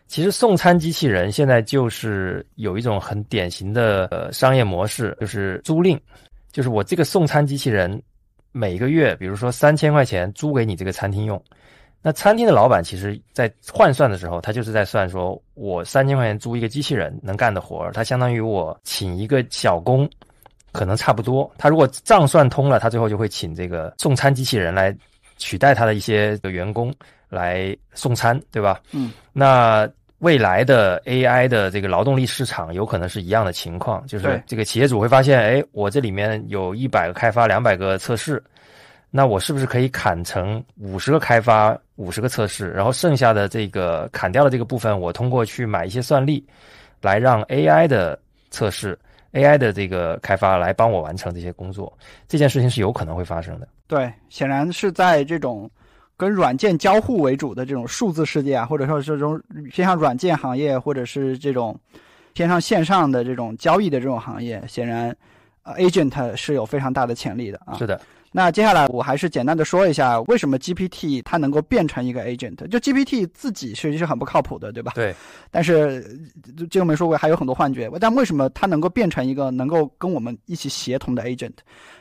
Speaker 1: 其实送餐机器人现在就是有一种很典型的呃商业模式，就是租赁，就是我这个送餐机器人每个月，比如说三千块钱租给你这个餐厅用，那餐厅的老板其实在换算的时候，他就是在算说，我三千块钱租一个机器人能干的活儿，他相当于我请一个小工，可能差不多。他如果账算通了，他最后就会请这个送餐机器人来取代他的一些员工来送餐，对吧？
Speaker 2: 嗯，
Speaker 1: 那未来的 AI 的这个劳动力市场有可能是一样的情况，就是这个企业主会发现，哎，我这里面有一百个开发，两百个测试。那我是不是可以砍成五十个开发，五十个测试，然后剩下的这个砍掉的这个部分，我通过去买一些算力，来让 AI 的测试、AI 的这个开发来帮我完成这些工作，这件事情是有可能会发生的。
Speaker 2: 对，显然是在这种跟软件交互为主的这种数字世界啊，或者说这种偏向软件行业，或者是这种偏向线上的这种交易的这种行业，显然呃 agent 是有非常大的潜力的啊。
Speaker 1: 是的，
Speaker 2: 那接下来我还是简单的说一下，为什么 GPT 它能够变成一个 agent？就 GPT 自己其实际是很不靠谱的，对吧？
Speaker 1: 对，
Speaker 2: 但是就这个没说过，还有很多幻觉。但为什么它能够变成一个能够跟我们一起协同的 agent？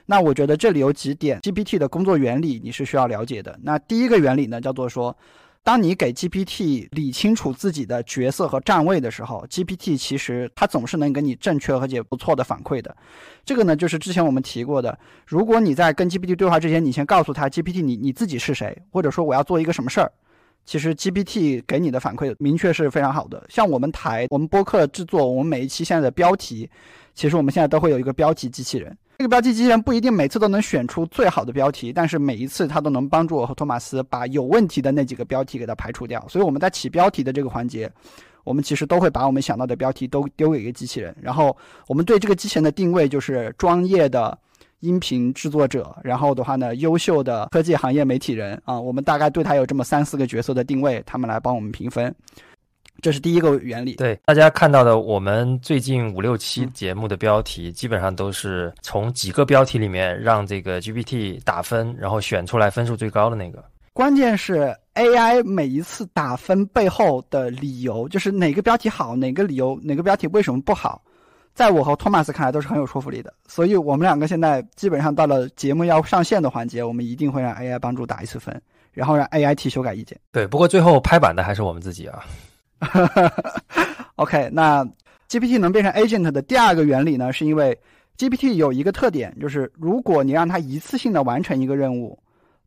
Speaker 2: 那我觉得这里有几点 GPT 的工作原理你是需要了解的。那第一个原理呢，叫做说，当你给 GPT 理清楚自己的角色和站位的时候，GPT 其实它总是能给你正确而且不错的反馈的。这个呢，就是之前我们提过的，如果你在跟 GPT 对话之前，你先告诉他 GPT 你你自己是谁，或者说我要做一个什么事儿。其实 GPT 给你的反馈明确是非常好的。像我们台，我们播客制作，我们每一期现在的标题，其实我们现在都会有一个标题机器人。这个标题机器人不一定每次都能选出最好的标题，但是每一次它都能帮助我和托马斯把有问题的那几个标题给它排除掉。所以我们在起标题的这个环节，我们其实都会把我们想到的标题都丢给一个机器人，然后我们对这个机器人的定位就是专业的。音频制作者，然后的话呢，优秀的科技行业媒体人啊，我们大概对他有这么三四个角色的定位，他们来帮我们评分，这是第一个原理。
Speaker 1: 对，大家看到的我们最近五六期节目的标题，基本上都是从几个标题里面让这个 GPT 打分，然后选出来分数最高的那个。
Speaker 2: 关键是 AI 每一次打分背后的理由，就是哪个标题好，哪个理由，哪个标题为什么不好。在我和托马斯看来都是很有说服力的，所以我们两个现在基本上到了节目要上线的环节，我们一定会让 AI 帮助打一次分，然后让 AI 提修改意见。
Speaker 1: 对，不过最后拍板的还是我们自己啊。*laughs*
Speaker 2: OK，那 GPT 能变成 agent 的第二个原理呢，是因为 GPT 有一个特点，就是如果你让它一次性的完成一个任务，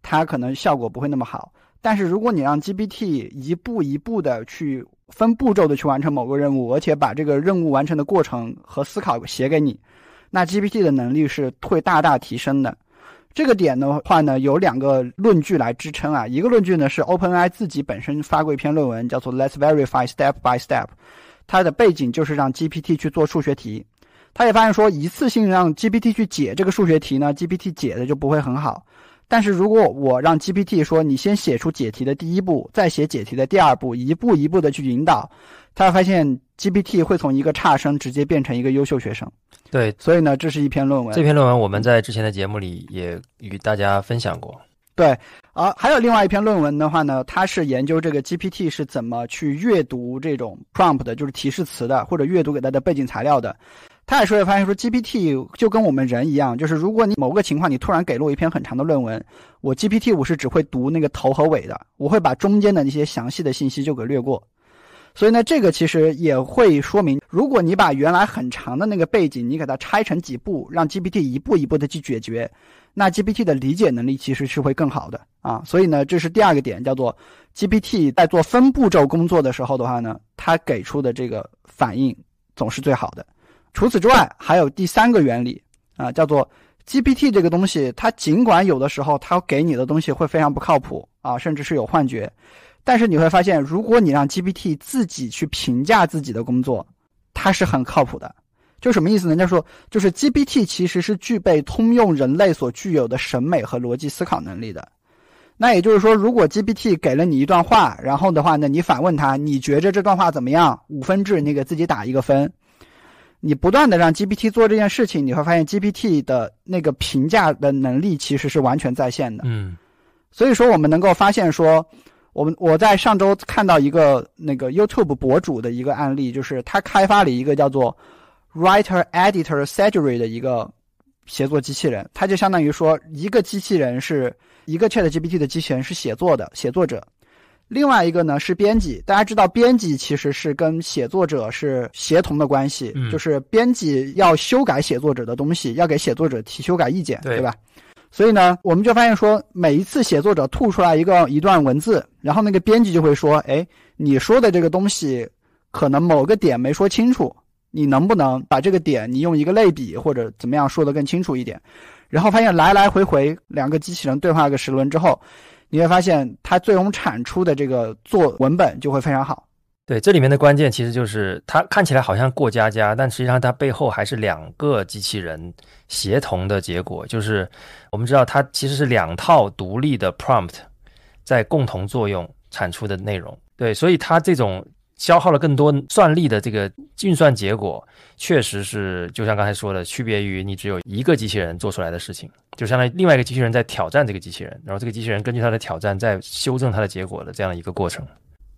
Speaker 2: 它可能效果不会那么好。但是如果你让 GPT 一步一步的去分步骤的去完成某个任务，而且把这个任务完成的过程和思考写给你，那 GPT 的能力是会大大提升的。这个点的话呢，有两个论据来支撑啊。一个论据呢是 OpenAI 自己本身发过一篇论文，叫做 Let's Verify Step by Step，它的背景就是让 GPT 去做数学题。他也发现说，一次性让 GPT 去解这个数学题呢，GPT 解的就不会很好。但是如果我让 GPT 说，你先写出解题的第一步，再写解题的第二步，一步一步的去引导，他发现 GPT 会从一个差生直接变成一个优秀学生。
Speaker 1: 对，
Speaker 2: 所以呢，这是一篇论文。
Speaker 1: 这篇论文我们在之前的节目里也与大家分享过。
Speaker 2: 对，啊，还有另外一篇论文的话呢，它是研究这个 GPT 是怎么去阅读这种 prompt 的，就是提示词的，或者阅读给它的背景材料的。他也说也发现说，GPT 就跟我们人一样，就是如果你某个情况你突然给了我一篇很长的论文，我 GPT 我是只会读那个头和尾的，我会把中间的那些详细的信息就给略过。所以呢，这个其实也会说明，如果你把原来很长的那个背景，你给它拆成几步，让 GPT 一步一步的去解决，那 GPT 的理解能力其实是会更好的啊。所以呢，这是第二个点，叫做 GPT 在做分步骤工作的时候的话呢，它给出的这个反应总是最好的。除此之外，还有第三个原理啊，叫做 GPT 这个东西，它尽管有的时候它给你的东西会非常不靠谱啊，甚至是有幻觉。但是你会发现，如果你让 GPT 自己去评价自己的工作，它是很靠谱的。就什么意思呢？就是说，就是 GPT 其实是具备通用人类所具有的审美和逻辑思考能力的。那也就是说，如果 GPT 给了你一段话，然后的话呢，你反问他，你觉着这段话怎么样？五分制，你给自己打一个分。你不断的让 GPT 做这件事情，你会发现 GPT 的那个评价的能力其实是完全在线的。
Speaker 1: 嗯，
Speaker 2: 所以说我们能够发现说。我们我在上周看到一个那个 YouTube 博主的一个案例，就是他开发了一个叫做 Writer Editor Surgery 的一个协作机器人，它就相当于说一个机器人是一个 Chat GPT 的机器人是写作的写作者，另外一个呢是编辑，大家知道编辑其实是跟写作者是协同的关系，
Speaker 1: 嗯。
Speaker 2: 就是编辑要修改写作者的东西，要给写作者提修改意见，
Speaker 1: 对。
Speaker 2: 对吧？所以呢，我们就发现说，每一次写作者吐出来一个一段文字，然后那个编辑就会说：“哎，你说的这个东西可能某个点没说清楚，你能不能把这个点你用一个类比或者怎么样说的更清楚一点？”然后发现来来回回两个机器人对话个十轮之后，你会发现它最终产出的这个做文本就会非常好。
Speaker 1: 对，这里面的关键其实就是它看起来好像过家家，但实际上它背后还是两个机器人协同的结果。就是我们知道它其实是两套独立的 prompt 在共同作用产出的内容。对，所以它这种消耗了更多算力的这个运算结果，确实是就像刚才说的，区别于你只有一个机器人做出来的事情，就相当于另外一个机器人在挑战这个机器人，然后这个机器人根据它的挑战在修正它的结果的这样一个过程。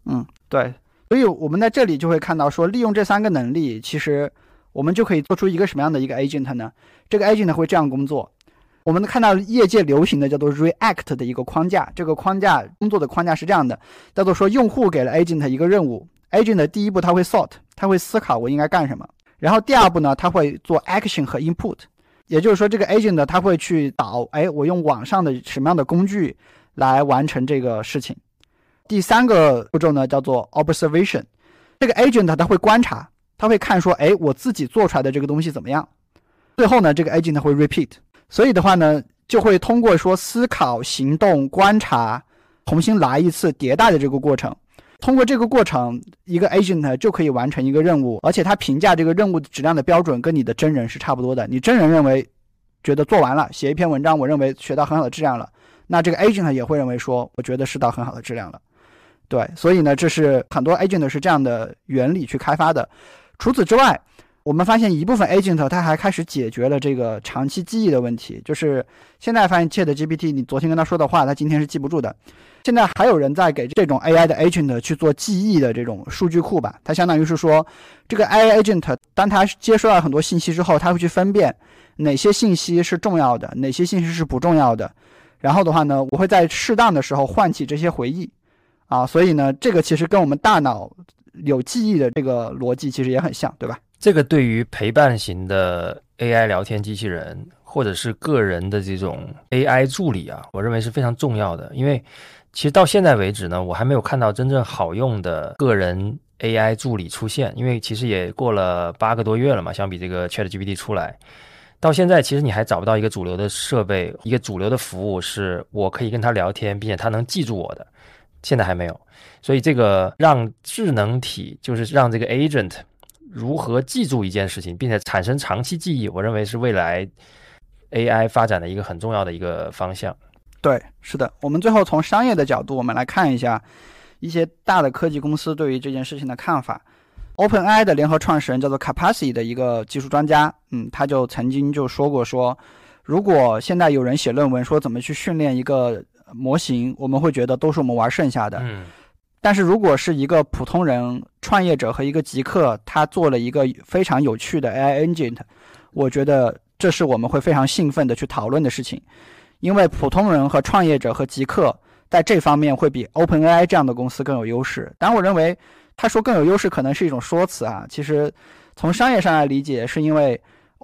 Speaker 2: 嗯，对。所以我们在这里就会看到说，利用这三个能力，其实我们就可以做出一个什么样的一个 agent 呢？这个 agent 会这样工作。我们看到业界流行的叫做 React 的一个框架，这个框架工作的框架是这样的，叫做说用户给了 agent 一个任务，agent 的第一步他会 sort，他会思考我应该干什么，然后第二步呢，他会做 action 和 input，也就是说这个 agent 它会去导，哎，我用网上的什么样的工具来完成这个事情。第三个步骤呢，叫做 observation。这个 agent 它会观察，它会看说，哎，我自己做出来的这个东西怎么样？最后呢，这个 agent 会 repeat。所以的话呢，就会通过说思考、行动、观察，重新来一次迭代的这个过程。通过这个过程，一个 agent 就可以完成一个任务，而且它评价这个任务质量的标准跟你的真人是差不多的。你真人认为觉得做完了，写一篇文章，我认为学到很好的质量了，那这个 agent 也会认为说，我觉得是到很好的质量了。对，所以呢，这是很多 agent 是这样的原理去开发的。除此之外，我们发现一部分 agent 它还开始解决了这个长期记忆的问题，就是现在发现 Chat GPT，你昨天跟他说的话，他今天是记不住的。现在还有人在给这种 AI 的 agent 去做记忆的这种数据库吧，它相当于是说，这个 AI agent 当它接收到很多信息之后，它会去分辨哪些信息是重要的，哪些信息是不重要的。然后的话呢，我会在适当的时候唤起这些回忆，啊，所以呢，这个其实跟我们大脑有记忆的这个逻辑其实也很像，对吧？
Speaker 1: 这个对于陪伴型的 AI 聊天机器人，或者是个人的这种 AI 助理啊，我认为是非常重要的。因为其实到现在为止呢，我还没有看到真正好用的个人 AI 助理出现。因为其实也过了八个多月了嘛，相比这个 ChatGPT 出来，到现在其实你还找不到一个主流的设备，一个主流的服务是我可以跟他聊天，并且他能记住我的，现在还没有。所以这个让智能体，就是让这个 agent 如何记住一件事情，并且产生长期记忆，我认为是未来 AI 发展的一个很重要的一个方向。
Speaker 2: 对，是的。我们最后从商业的角度，我们来看一下一些大的科技公司对于这件事情的看法。OpenAI 的联合创始人叫做 Capacity 的一个技术专家，嗯，他就曾经就说过说，如果现在有人写论文说怎么去训练一个模型，我们会觉得都是我们玩剩下的。
Speaker 1: 嗯，
Speaker 2: 但是如果是一个普通人、创业者和一个极客，他做了一个非常有趣的 AI engine，我觉得这是我们会非常兴奋的去讨论的事情，因为普通人和创业者和极客在这方面会比 OpenAI 这样的公司更有优势。当然，我认为他说更有优势可能是一种说辞啊，其实从商业上来理解，是因为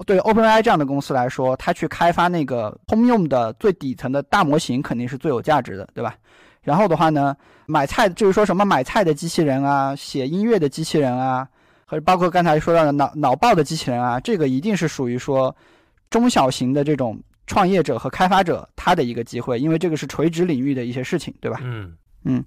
Speaker 2: 对 OpenAI 这样的公司来说，它去开发那个通用的最底层的大模型肯定是最有价值的，对吧？然后的话呢，买菜就是说什么买菜的机器人啊，写音乐的机器人啊，和包括刚才说到的脑脑爆的机器人啊，这个一定是属于说中小型的这种创业者和开发者他的一个机会，因为这个是垂直领域的一些事情，对吧？
Speaker 1: 嗯
Speaker 2: 嗯。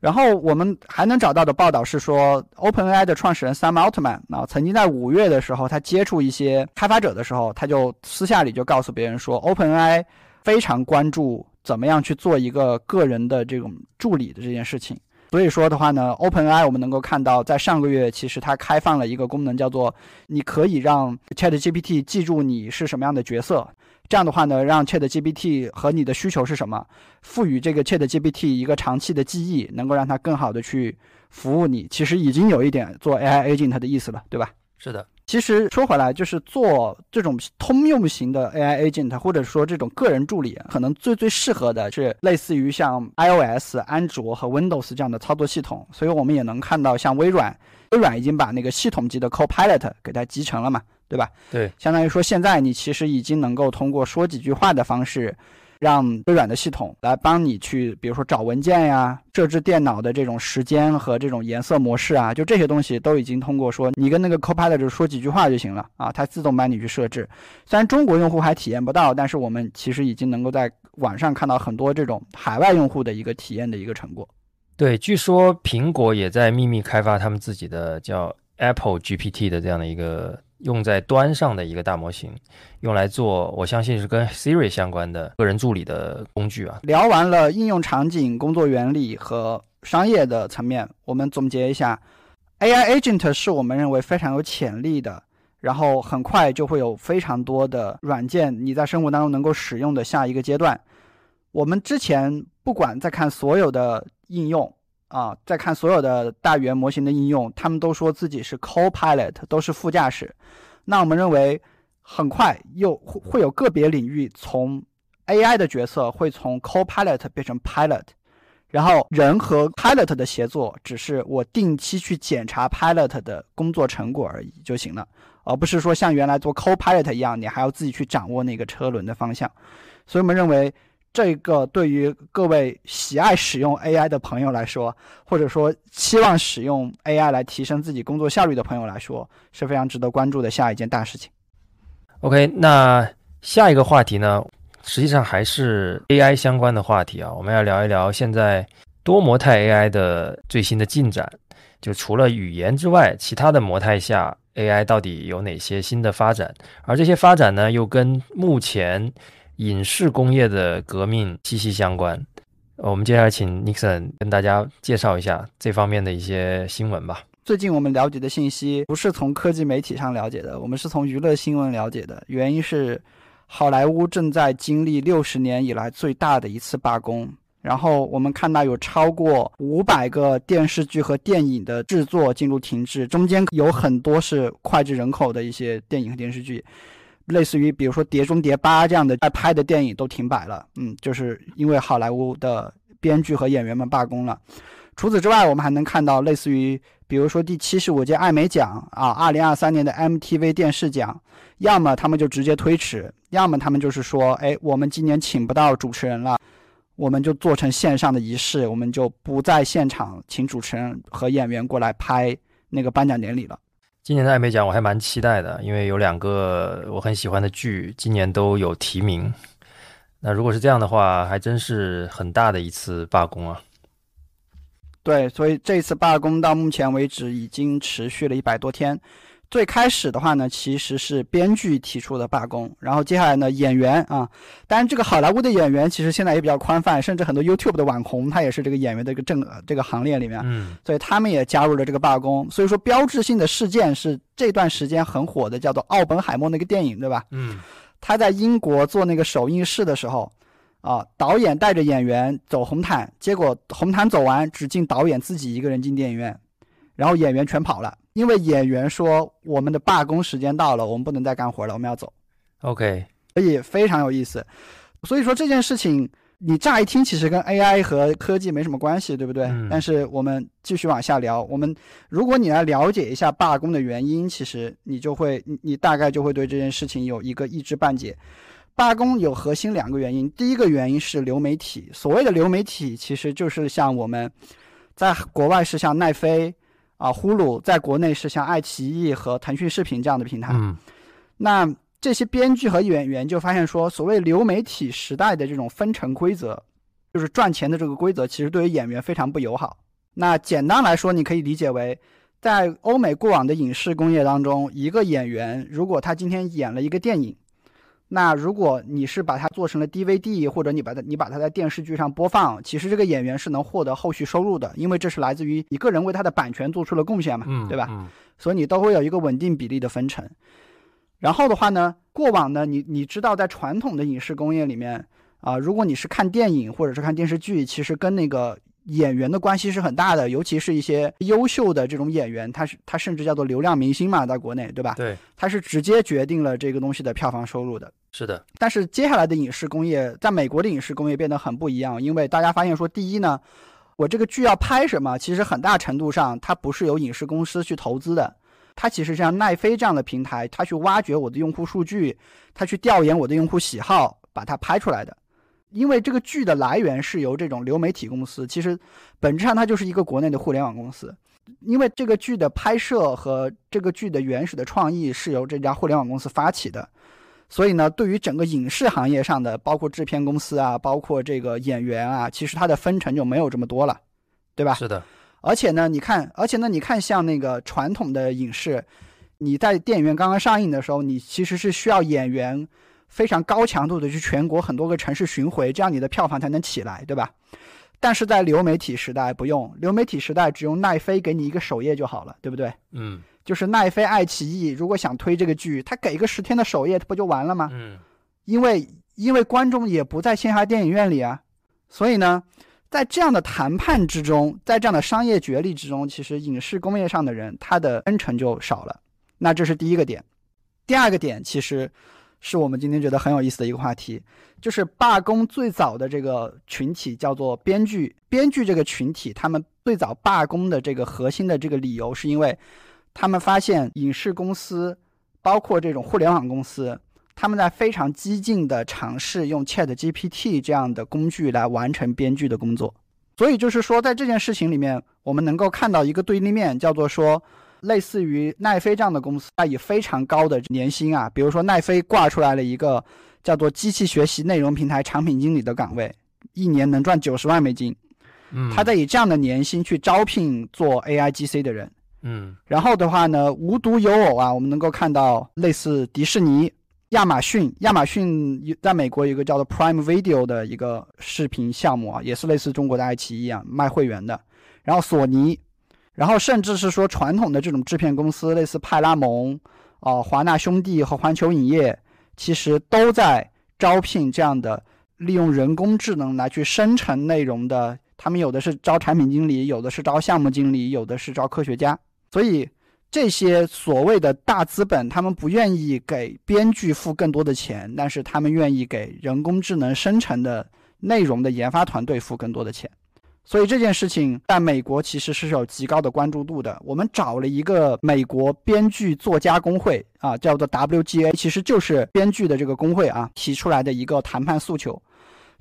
Speaker 2: 然后我们还能找到的报道是说，OpenAI 的创始人 Sam Altman 啊，曾经在五月的时候，他接触一些开发者的时候，他就私下里就告诉别人说，OpenAI 非常关注怎么样去做一个个人的这种助理的这件事情。所以说的话呢，OpenAI 我们能够看到，在上个月其实它开放了一个功能，叫做你可以让 ChatGPT 记住你是什么样的角色。这样的话呢，让 ChatGPT 和你的需求是什么，赋予这个 ChatGPT 一个长期的记忆，能够让它更好的去服务你。其实已经有一点做 AI agent 的意思了，对吧？
Speaker 1: 是的，
Speaker 2: 其实说回来，就是做这种通用型的 AI agent，或者说这种个人助理，可能最最适合的是类似于像 iOS、安卓和 Windows 这样的操作系统。所以我们也能看到，像微软，微软已经把那个系统级的 Copilot 给它集成了嘛，对吧？
Speaker 1: 对，
Speaker 2: 相当于说现在你其实已经能够通过说几句话的方式。让微软的系统来帮你去，比如说找文件呀，设置电脑的这种时间和这种颜色模式啊，就这些东西都已经通过说你跟那个 Copilot 说几句话就行了啊，它自动帮你去设置。虽然中国用户还体验不到，但是我们其实已经能够在网上看到很多这种海外用户的一个体验的一个成果。
Speaker 1: 对，据说苹果也在秘密开发他们自己的叫 Apple GPT 的这样的一个。用在端上的一个大模型，用来做，我相信是跟 Siri 相关的个人助理的工具啊。
Speaker 2: 聊完了应用场景、工作原理和商业的层面，我们总结一下，AI agent 是我们认为非常有潜力的，然后很快就会有非常多的软件你在生活当中能够使用的下一个阶段。我们之前不管在看所有的应用。啊，再看所有的大语言模型的应用，他们都说自己是 co-pilot，都是副驾驶。那我们认为，很快又会会有个别领域从 AI 的角色会从 co-pilot 变成 pilot，然后人和 pilot 的协作只是我定期去检查 pilot 的工作成果而已就行了，而不是说像原来做 co-pilot 一样，你还要自己去掌握那个车轮的方向。所以我们认为。这个对于各位喜爱使用 AI 的朋友来说，或者说期望使用 AI 来提升自己工作效率的朋友来说，是非常值得关注的下一件大事情。
Speaker 1: OK，那下一个话题呢，实际上还是 AI 相关的话题啊，我们要聊一聊现在多模态 AI 的最新的进展。就除了语言之外，其他的模态下 AI 到底有哪些新的发展？而这些发展呢，又跟目前影视工业的革命息息相关。我们接下来请 Nixon 跟大家介绍一下这方面的一些新闻吧。
Speaker 2: 最近我们了解的信息不是从科技媒体上了解的，我们是从娱乐新闻了解的。原因是好莱坞正在经历六十年以来最大的一次罢工，然后我们看到有超过五百个电视剧和电影的制作进入停滞，中间有很多是脍炙人口的一些电影和电视剧。类似于比如说《碟中谍八》这样的在拍的电影都停摆了，嗯，就是因为好莱坞的编剧和演员们罢工了。除此之外，我们还能看到类似于比如说第七十五届艾美奖啊，二零二三年的 MTV 电视奖，要么他们就直接推迟，要么他们就是说，哎，我们今年请不到主持人了，我们就做成线上的仪式，我们就不在现场请主持人和演员过来拍那个颁奖典礼了。
Speaker 1: 今年的艾美奖我还蛮期待的，因为有两个我很喜欢的剧，今年都有提名。那如果是这样的话，还真是很大的一次罢工啊。
Speaker 2: 对，所以这次罢工到目前为止已经持续了一百多天。最开始的话呢，其实是编剧提出的罢工，然后接下来呢，演员啊，当然这个好莱坞的演员其实现在也比较宽泛，甚至很多 YouTube 的网红他也是这个演员的一个正这个行列里面，
Speaker 1: 嗯，
Speaker 2: 所以他们也加入了这个罢工。所以说，标志性的事件是这段时间很火的，叫做《奥本海默》那个电影，对吧？
Speaker 1: 嗯，
Speaker 2: 他在英国做那个首映式的时候，啊，导演带着演员走红毯，结果红毯走完，只进导演自己一个人进电影院。然后演员全跑了，因为演员说我们的罢工时间到了，我们不能再干活了，我们要走。
Speaker 1: OK，
Speaker 2: 所以非常有意思。所以说这件事情，你乍一听其实跟 AI 和科技没什么关系，对不对？但是我们继续往下聊，我们如果你来了解一下罢工的原因，其实你就会，你你大概就会对这件事情有一个一知半解。罢工有核心两个原因，第一个原因是流媒体，所谓的流媒体其实就是像我们在国外是像奈飞。啊，呼噜在国内是像爱奇艺和腾讯视频这样的平台。
Speaker 1: 嗯，
Speaker 2: 那这些编剧和演员就发现说，所谓流媒体时代的这种分成规则，就是赚钱的这个规则，其实对于演员非常不友好。那简单来说，你可以理解为，在欧美过往的影视工业当中，一个演员如果他今天演了一个电影。那如果你是把它做成了 DVD，或者你把它你把它在电视剧上播放，其实这个演员是能获得后续收入的，因为这是来自于你个人为他的版权做出了贡献嘛，对吧？所以你都会有一个稳定比例的分成。然后的话呢，过往呢，你你知道在传统的影视工业里面啊，如果你是看电影或者是看电视剧，其实跟那个演员的关系是很大的，尤其是一些优秀的这种演员，他是他甚至叫做流量明星嘛，在国内，对吧？
Speaker 1: 对，
Speaker 2: 他是直接决定了这个东西的票房收入的。
Speaker 1: 是的，
Speaker 2: 但是接下来的影视工业，在美国的影视工业变得很不一样，因为大家发现说，第一呢，我这个剧要拍什么，其实很大程度上它不是由影视公司去投资的，它其实像奈飞这样的平台，它去挖掘我的用户数据，它去调研我的用户喜好，把它拍出来的。因为这个剧的来源是由这种流媒体公司，其实本质上它就是一个国内的互联网公司。因为这个剧的拍摄和这个剧的原始的创意是由这家互联网公司发起的，所以呢，对于整个影视行业上的，包括制片公司啊，包括这个演员啊，其实它的分成就没有这么多了，对吧？
Speaker 1: 是的。
Speaker 2: 而且呢，你看，而且呢，你看像那个传统的影视，你在电影院刚刚上映的时候，你其实是需要演员。非常高强度的去全国很多个城市巡回，这样你的票房才能起来，对吧？但是在流媒体时代不用，流媒体时代只用奈飞给你一个首页就好了，对不对？
Speaker 1: 嗯，
Speaker 2: 就是奈飞、爱奇艺，如果想推这个剧，他给一个十天的首页，不就完了吗？
Speaker 1: 嗯，
Speaker 2: 因为因为观众也不在线下电影院里啊，所以呢，在这样的谈判之中，在这样的商业角力之中，其实影视工业上的人他的恩成就少了。那这是第一个点，第二个点其实。是我们今天觉得很有意思的一个话题，就是罢工最早的这个群体叫做编剧。编剧这个群体，他们最早罢工的这个核心的这个理由，是因为他们发现影视公司，包括这种互联网公司，他们在非常激进的尝试用 Chat GPT 这样的工具来完成编剧的工作。所以就是说，在这件事情里面，我们能够看到一个对立面，叫做说。类似于奈飞这样的公司，它以非常高的年薪啊，比如说奈飞挂出来了一个叫做机器学习内容平台产品经理的岗位，一年能赚九十万美金。
Speaker 1: 嗯，
Speaker 2: 他在以这样的年薪去招聘做 AI GC 的人。
Speaker 1: 嗯，
Speaker 2: 然后的话呢，无独有偶啊，我们能够看到类似迪士尼、亚马逊，亚马逊在美国有一个叫做 Prime Video 的一个视频项目啊，也是类似中国的爱奇艺啊，卖会员的。然后索尼。然后甚至是说传统的这种制片公司，类似派拉蒙、哦华纳兄弟和环球影业，其实都在招聘这样的利用人工智能来去生成内容的。他们有的是招产品经理，有的是招项目经理，有的是招科学家。所以这些所谓的大资本，他们不愿意给编剧付更多的钱，但是他们愿意给人工智能生成的内容的研发团队付更多的钱。所以这件事情在美国其实是有极高的关注度的。我们找了一个美国编剧作家工会啊，叫做 WGA，其实就是编剧的这个工会啊提出来的一个谈判诉求。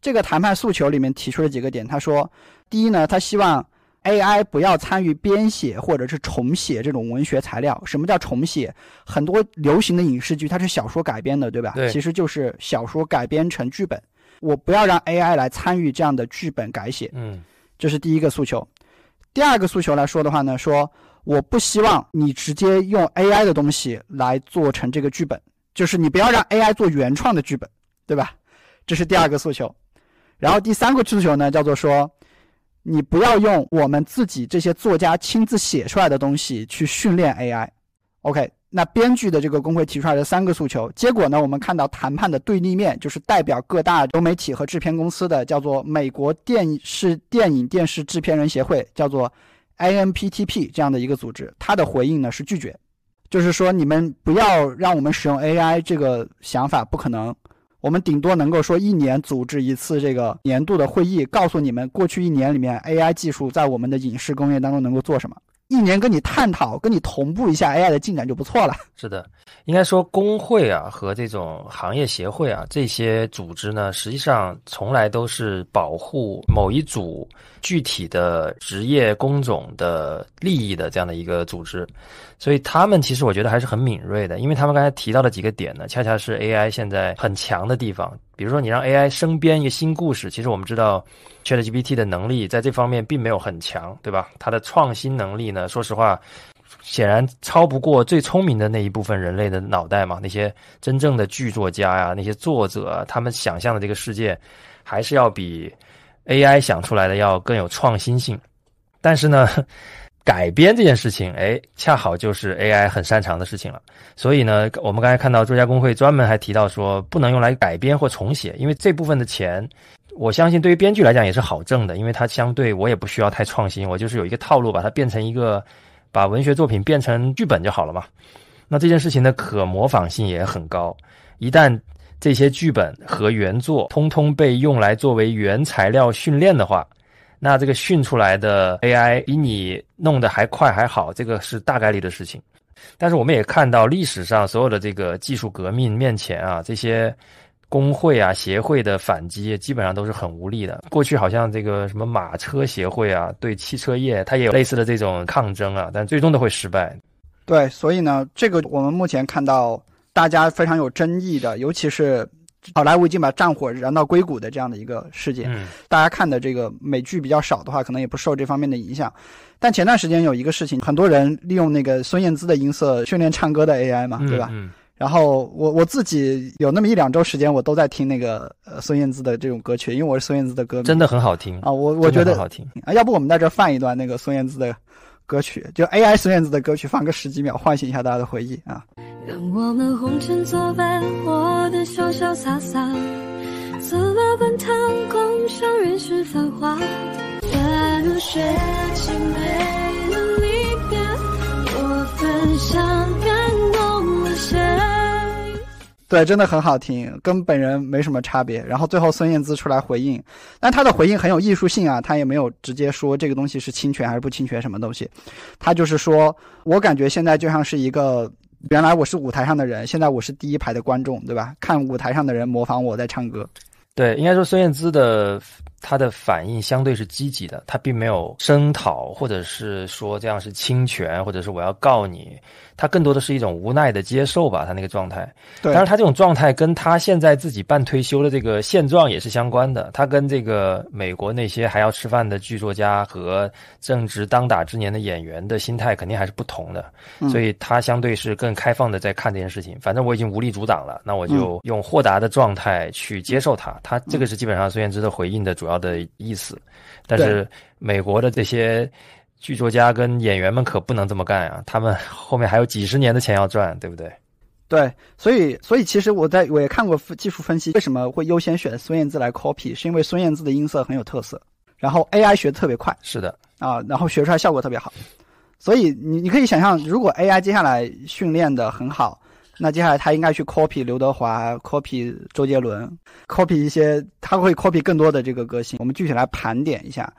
Speaker 2: 这个谈判诉求里面提出了几个点，他说，第一呢，他希望 AI 不要参与编写或者是重写这种文学材料。什么叫重写？很多流行的影视剧它是小说改编的，对吧？
Speaker 1: 对。
Speaker 2: 其实就是小说改编成剧本。我不要让 AI 来参与这样的剧本改写。
Speaker 1: 嗯。
Speaker 2: 这是第一个诉求，第二个诉求来说的话呢，说我不希望你直接用 AI 的东西来做成这个剧本，就是你不要让 AI 做原创的剧本，对吧？这是第二个诉求。然后第三个诉求呢，叫做说，你不要用我们自己这些作家亲自写出来的东西去训练 AI。OK。那编剧的这个工会提出来的三个诉求，结果呢？我们看到谈判的对立面就是代表各大流媒体和制片公司的，叫做美国电视电影电视制片人协会，叫做 AMPTP 这样的一个组织。它的回应呢是拒绝，就是说你们不要让我们使用 AI 这个想法不可能，我们顶多能够说一年组织一次这个年度的会议，告诉你们过去一年里面 AI 技术在我们的影视工业当中能够做什么。一年跟你探讨，跟你同步一下 AI 的进展就不错了。
Speaker 1: 是的，应该说工会啊和这种行业协会啊这些组织呢，实际上从来都是保护某一组具体的职业工种的利益的这样的一个组织，所以他们其实我觉得还是很敏锐的，因为他们刚才提到的几个点呢，恰恰是 AI 现在很强的地方。比如说，你让 AI 生编一个新故事，其实我们知道。ChatGPT 的能力在这方面并没有很强，对吧？它的创新能力呢？说实话，显然超不过最聪明的那一部分人类的脑袋嘛。那些真正的剧作家呀，那些作者，他们想象的这个世界，还是要比 AI 想出来的要更有创新性。但是呢，*laughs* 改编这件事情，哎，恰好就是 AI 很擅长的事情了。所以呢，我们刚才看到作家工会专门还提到说，不能用来改编或重写，因为这部分的钱。我相信对于编剧来讲也是好挣的，因为它相对我也不需要太创新，我就是有一个套路，把它变成一个把文学作品变成剧本就好了嘛。那这件事情的可模仿性也很高，一旦这些剧本和原作通通被用来作为原材料训练的话，那这个训出来的 AI 比你弄得还快还好，这个是大概率的事情。但是我们也看到历史上所有的这个技术革命面前啊，这些工会啊、协会的反击基本上都是很无力的。过去好像这个什么马车协会啊，对汽车业它也有类似的这种抗争啊，但最终都会失败。
Speaker 2: 对，所以呢，这个我们目前看到大家非常有争议的，尤其是好莱坞已经把战火燃到硅谷的这样的一个事件。
Speaker 1: 嗯，
Speaker 2: 大家看的这个美剧比较少的话，可能也不受这方面的影响。但前段时间有一个事情，很多人利用那个孙燕姿的音色训练唱歌的 AI 嘛，对吧？
Speaker 1: 嗯，
Speaker 2: 然后我我自己有那么一两周时间，我都在听那个呃孙燕姿的这种歌曲，因为我是孙燕姿的歌迷，
Speaker 1: 真的很好听
Speaker 2: 啊。我我觉得
Speaker 1: 很好听
Speaker 2: 啊，要不我们在这放一段那个孙燕姿的。歌曲就 AI 孙燕姿的歌曲，放个十几秒，唤醒一下大家的回忆啊。
Speaker 3: 让我们红尘作伴，活得潇潇洒洒，走了奔腾，共享人世繁华。踏入血清没了离别，我分享感动？
Speaker 2: 对，真的很好听，跟本人没什么差别。然后最后孙燕姿出来回应，但她的回应很有艺术性啊，她也没有直接说这个东西是侵权还是不侵权什么东西，她就是说我感觉现在就像是一个原来我是舞台上的人，现在我是第一排的观众，对吧？看舞台上的人模仿我在唱歌。
Speaker 1: 对，应该说孙燕姿的她的反应相对是积极的，他并没有声讨或者是说这样是侵权，或者是我要告你。他更多的是一种无奈的接受吧，他那个状态。
Speaker 2: 对，
Speaker 1: 当然他这种状态跟他现在自己半退休的这个现状也是相关的。他跟这个美国那些还要吃饭的剧作家和正值当打之年的演员的心态肯定还是不同的。所以他相对是更开放的在看这件事情。反正我已经无力阻挡了，那我就用豁达的状态去接受他。他这个是基本上孙燕姿的回应的主要的意思。但是美国的这些。剧作家跟演员们可不能这么干啊！他们后面还有几十年的钱要赚，对不对？
Speaker 2: 对，所以所以其实我在我也看过技术分析，为什么会优先选孙燕姿来 copy，是因为孙燕姿的音色很有特色，然后 AI 学的特别快，
Speaker 1: 是的
Speaker 2: 啊，然后学出来效果特别好，所以你你可以想象，如果 AI 接下来训练的很好，那接下来他应该去 copy 刘德华，copy 周杰伦，copy 一些，他会 copy 更多的这个歌星。我们具体来盘点一下。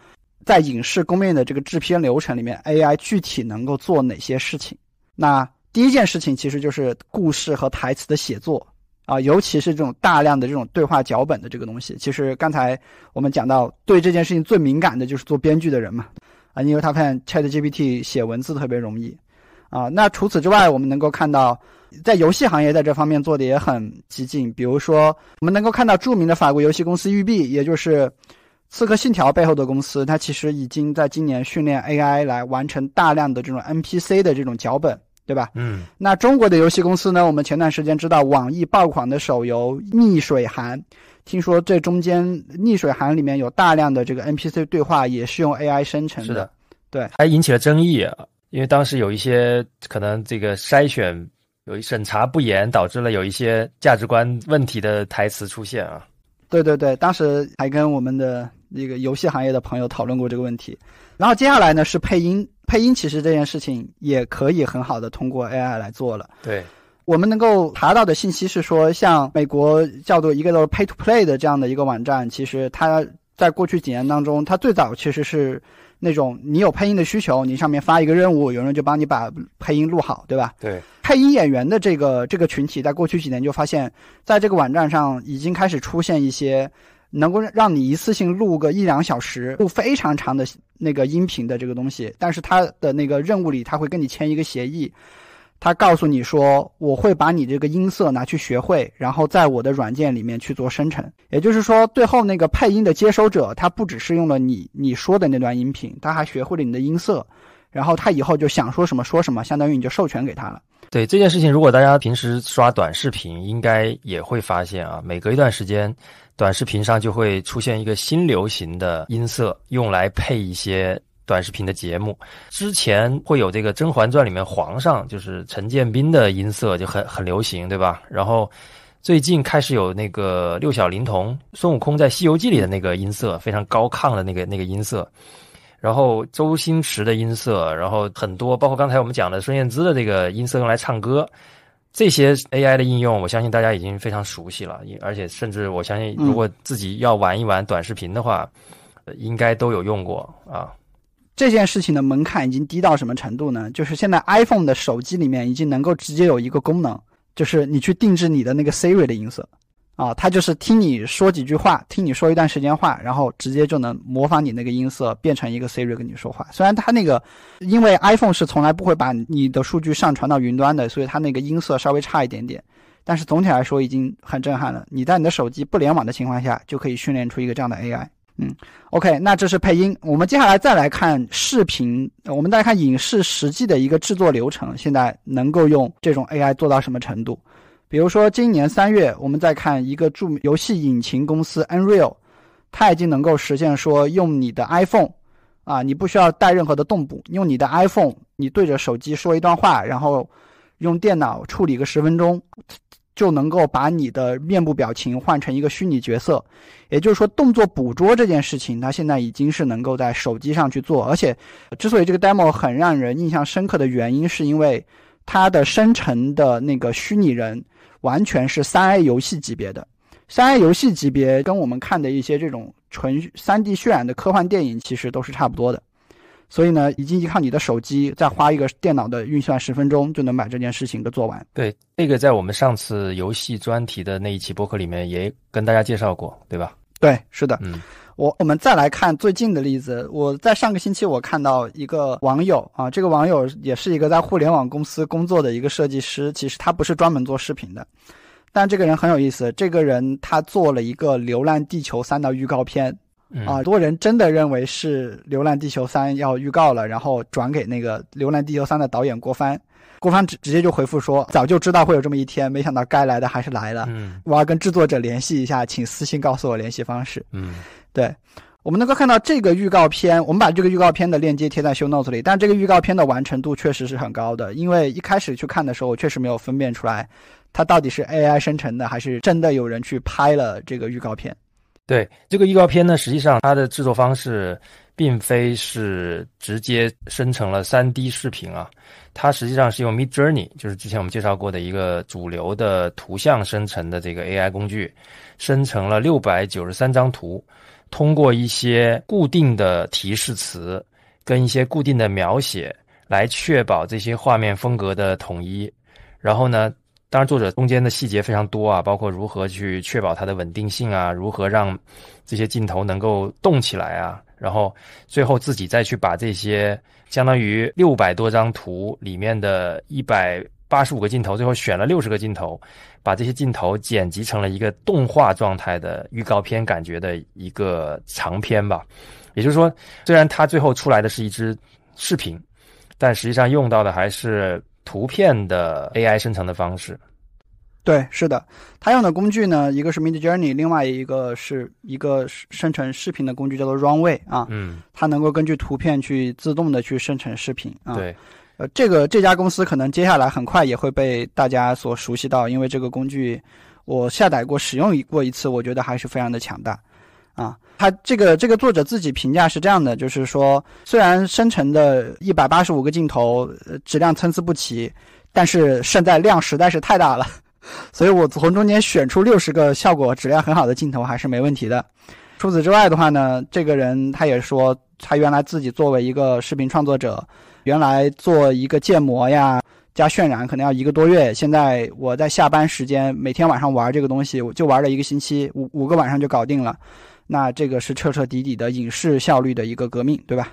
Speaker 2: 在影视工业的这个制片流程里面，AI 具体能够做哪些事情？那第一件事情其实就是故事和台词的写作啊，尤其是这种大量的这种对话脚本的这个东西。其实刚才我们讲到，对这件事情最敏感的就是做编剧的人嘛啊，因为他发现 ChatGPT 写文字特别容易啊。那除此之外，我们能够看到，在游戏行业在这方面做的也很激进。比如说，我们能够看到著名的法国游戏公司育碧，也就是。刺客信条背后的公司，它其实已经在今年训练 AI 来完成大量的这种 NPC 的这种脚本，对吧？
Speaker 1: 嗯。
Speaker 2: 那中国的游戏公司呢？我们前段时间知道网易爆款的手游《逆水寒》，听说这中间《逆水寒》里面有大量的这个 NPC 对话也是用 AI 生成的。
Speaker 1: 是的，
Speaker 2: 对，
Speaker 1: 还引起了争议啊，因为当时有一些可能这个筛选有审查不严，导致了有一些价值观问题的台词出现啊。
Speaker 2: 对对对，当时还跟我们的。那个游戏行业的朋友讨论过这个问题，然后接下来呢是配音，配音其实这件事情也可以很好的通过 AI 来做了。
Speaker 1: 对，
Speaker 2: 我们能够查到的信息是说，像美国叫做一个叫做 Pay to Play 的这样的一个网站，其实它在过去几年当中，它最早其实是那种你有配音的需求，你上面发一个任务，有人就帮你把配音录好，对吧？
Speaker 1: 对，
Speaker 2: 配音演员的这个这个群体，在过去几年就发现，在这个网站上已经开始出现一些。能够让你一次性录个一两小时，录非常长的那个音频的这个东西，但是他的那个任务里，他会跟你签一个协议，他告诉你说，我会把你这个音色拿去学会，然后在我的软件里面去做生成。也就是说，最后那个配音的接收者，他不只是用了你你说的那段音频，他还学会了你的音色，然后他以后就想说什么说什么，相当于你就授权给他了。
Speaker 1: 对这件事情，如果大家平时刷短视频，应该也会发现啊，每隔一段时间。短视频上就会出现一个新流行的音色，用来配一些短视频的节目。之前会有这个《甄嬛传》里面皇上就是陈建斌的音色就很很流行，对吧？然后最近开始有那个六小龄童孙悟空在《西游记》里的那个音色，非常高亢的那个那个音色。然后周星驰的音色，然后很多，包括刚才我们讲的孙燕姿的这个音色用来唱歌，这些 AI 的应用，我相信大家已经非常熟悉了。而且甚至我相信，如果自己要玩一玩短视频的话，应该都有用过啊。
Speaker 2: 这件事情的门槛已经低到什么程度呢？就是现在 iPhone 的手机里面已经能够直接有一个功能，就是你去定制你的那个 Siri 的音色。啊，它就是听你说几句话，听你说一段时间话，然后直接就能模仿你那个音色，变成一个 Siri 跟你说话。虽然它那个，因为 iPhone 是从来不会把你的数据上传到云端的，所以它那个音色稍微差一点点。但是总体来说已经很震撼了。你在你的手机不联网的情况下，就可以训练出一个这样的 AI。嗯，OK，那这是配音。我们接下来再来看视频，我们再看影视实际的一个制作流程，现在能够用这种 AI 做到什么程度？比如说，今年三月，我们再看一个著名游戏引擎公司 Unreal，它已经能够实现说，用你的 iPhone，啊，你不需要带任何的动捕，用你的 iPhone，你对着手机说一段话，然后用电脑处理个十分钟，就能够把你的面部表情换成一个虚拟角色。也就是说，动作捕捉这件事情，它现在已经是能够在手机上去做。而且，之所以这个 demo 很让人印象深刻的原因，是因为它的生成的那个虚拟人。完全是三 A 游戏级别的，三 A 游戏级别跟我们看的一些这种纯三 D 渲染的科幻电影其实都是差不多的，所以呢，已经依靠你的手机再花一个电脑的运算十分钟就能把这件事情给做完。
Speaker 1: 对，这个在我们上次游戏专题的那一期播客里面也跟大家介绍过，对吧？
Speaker 2: 对，是的，
Speaker 1: 嗯。
Speaker 2: 我我们再来看最近的例子。我在上个星期我看到一个网友啊，这个网友也是一个在互联网公司工作的一个设计师。其实他不是专门做视频的，但这个人很有意思。这个人他做了一个《流浪地球三》的预告片啊，多人真的认为是《流浪地球三》要预告了，然后转给那个《流浪地球三》的导演郭帆。郭帆直直接就回复说：“早就知道会有这么一天，没想到该来的还是来了。
Speaker 1: 嗯，
Speaker 2: 我要跟制作者联系一下，请私信告诉我联系方式。”
Speaker 1: 嗯。
Speaker 2: 对，我们能够看到这个预告片，我们把这个预告片的链接贴在 show notes 里。但这个预告片的完成度确实是很高的，因为一开始去看的时候，我确实没有分辨出来，它到底是 AI 生成的，还是真的有人去拍了这个预告片。
Speaker 1: 对这个预告片呢，实际上它的制作方式并非是直接生成了 3D 视频啊，它实际上是用 Mid Journey，就是之前我们介绍过的一个主流的图像生成的这个 AI 工具，生成了六百九十三张图。通过一些固定的提示词跟一些固定的描写来确保这些画面风格的统一。然后呢，当然作者中间的细节非常多啊，包括如何去确保它的稳定性啊，如何让这些镜头能够动起来啊，然后最后自己再去把这些相当于六百多张图里面的一百。八十五个镜头，最后选了六十个镜头，把这些镜头剪辑成了一个动画状态的预告片感觉的一个长片吧。也就是说，虽然它最后出来的是一支视频，但实际上用到的还是图片的 AI 生成的方式。
Speaker 2: 对，是的，它用的工具呢，一个是 Mid Journey，另外一个是一个生成视频的工具，叫做 Runway 啊。
Speaker 1: 嗯，
Speaker 2: 它能够根据图片去自动的去生成视频啊。
Speaker 1: 对。
Speaker 2: 呃，这个这家公司可能接下来很快也会被大家所熟悉到，因为这个工具我下载过、使用过一次，我觉得还是非常的强大。啊，他这个这个作者自己评价是这样的，就是说，虽然生成的一百八十五个镜头质量参差不齐，但是胜在量实在是太大了，*laughs* 所以我从中间选出六十个效果质量很好的镜头还是没问题的。除此之外的话呢，这个人他也说，他原来自己作为一个视频创作者。原来做一个建模呀，加渲染可能要一个多月。现在我在下班时间每天晚上玩这个东西，我就玩了一个星期，五五个晚上就搞定了。那这个是彻彻底底的影视效率的一个革命，对吧？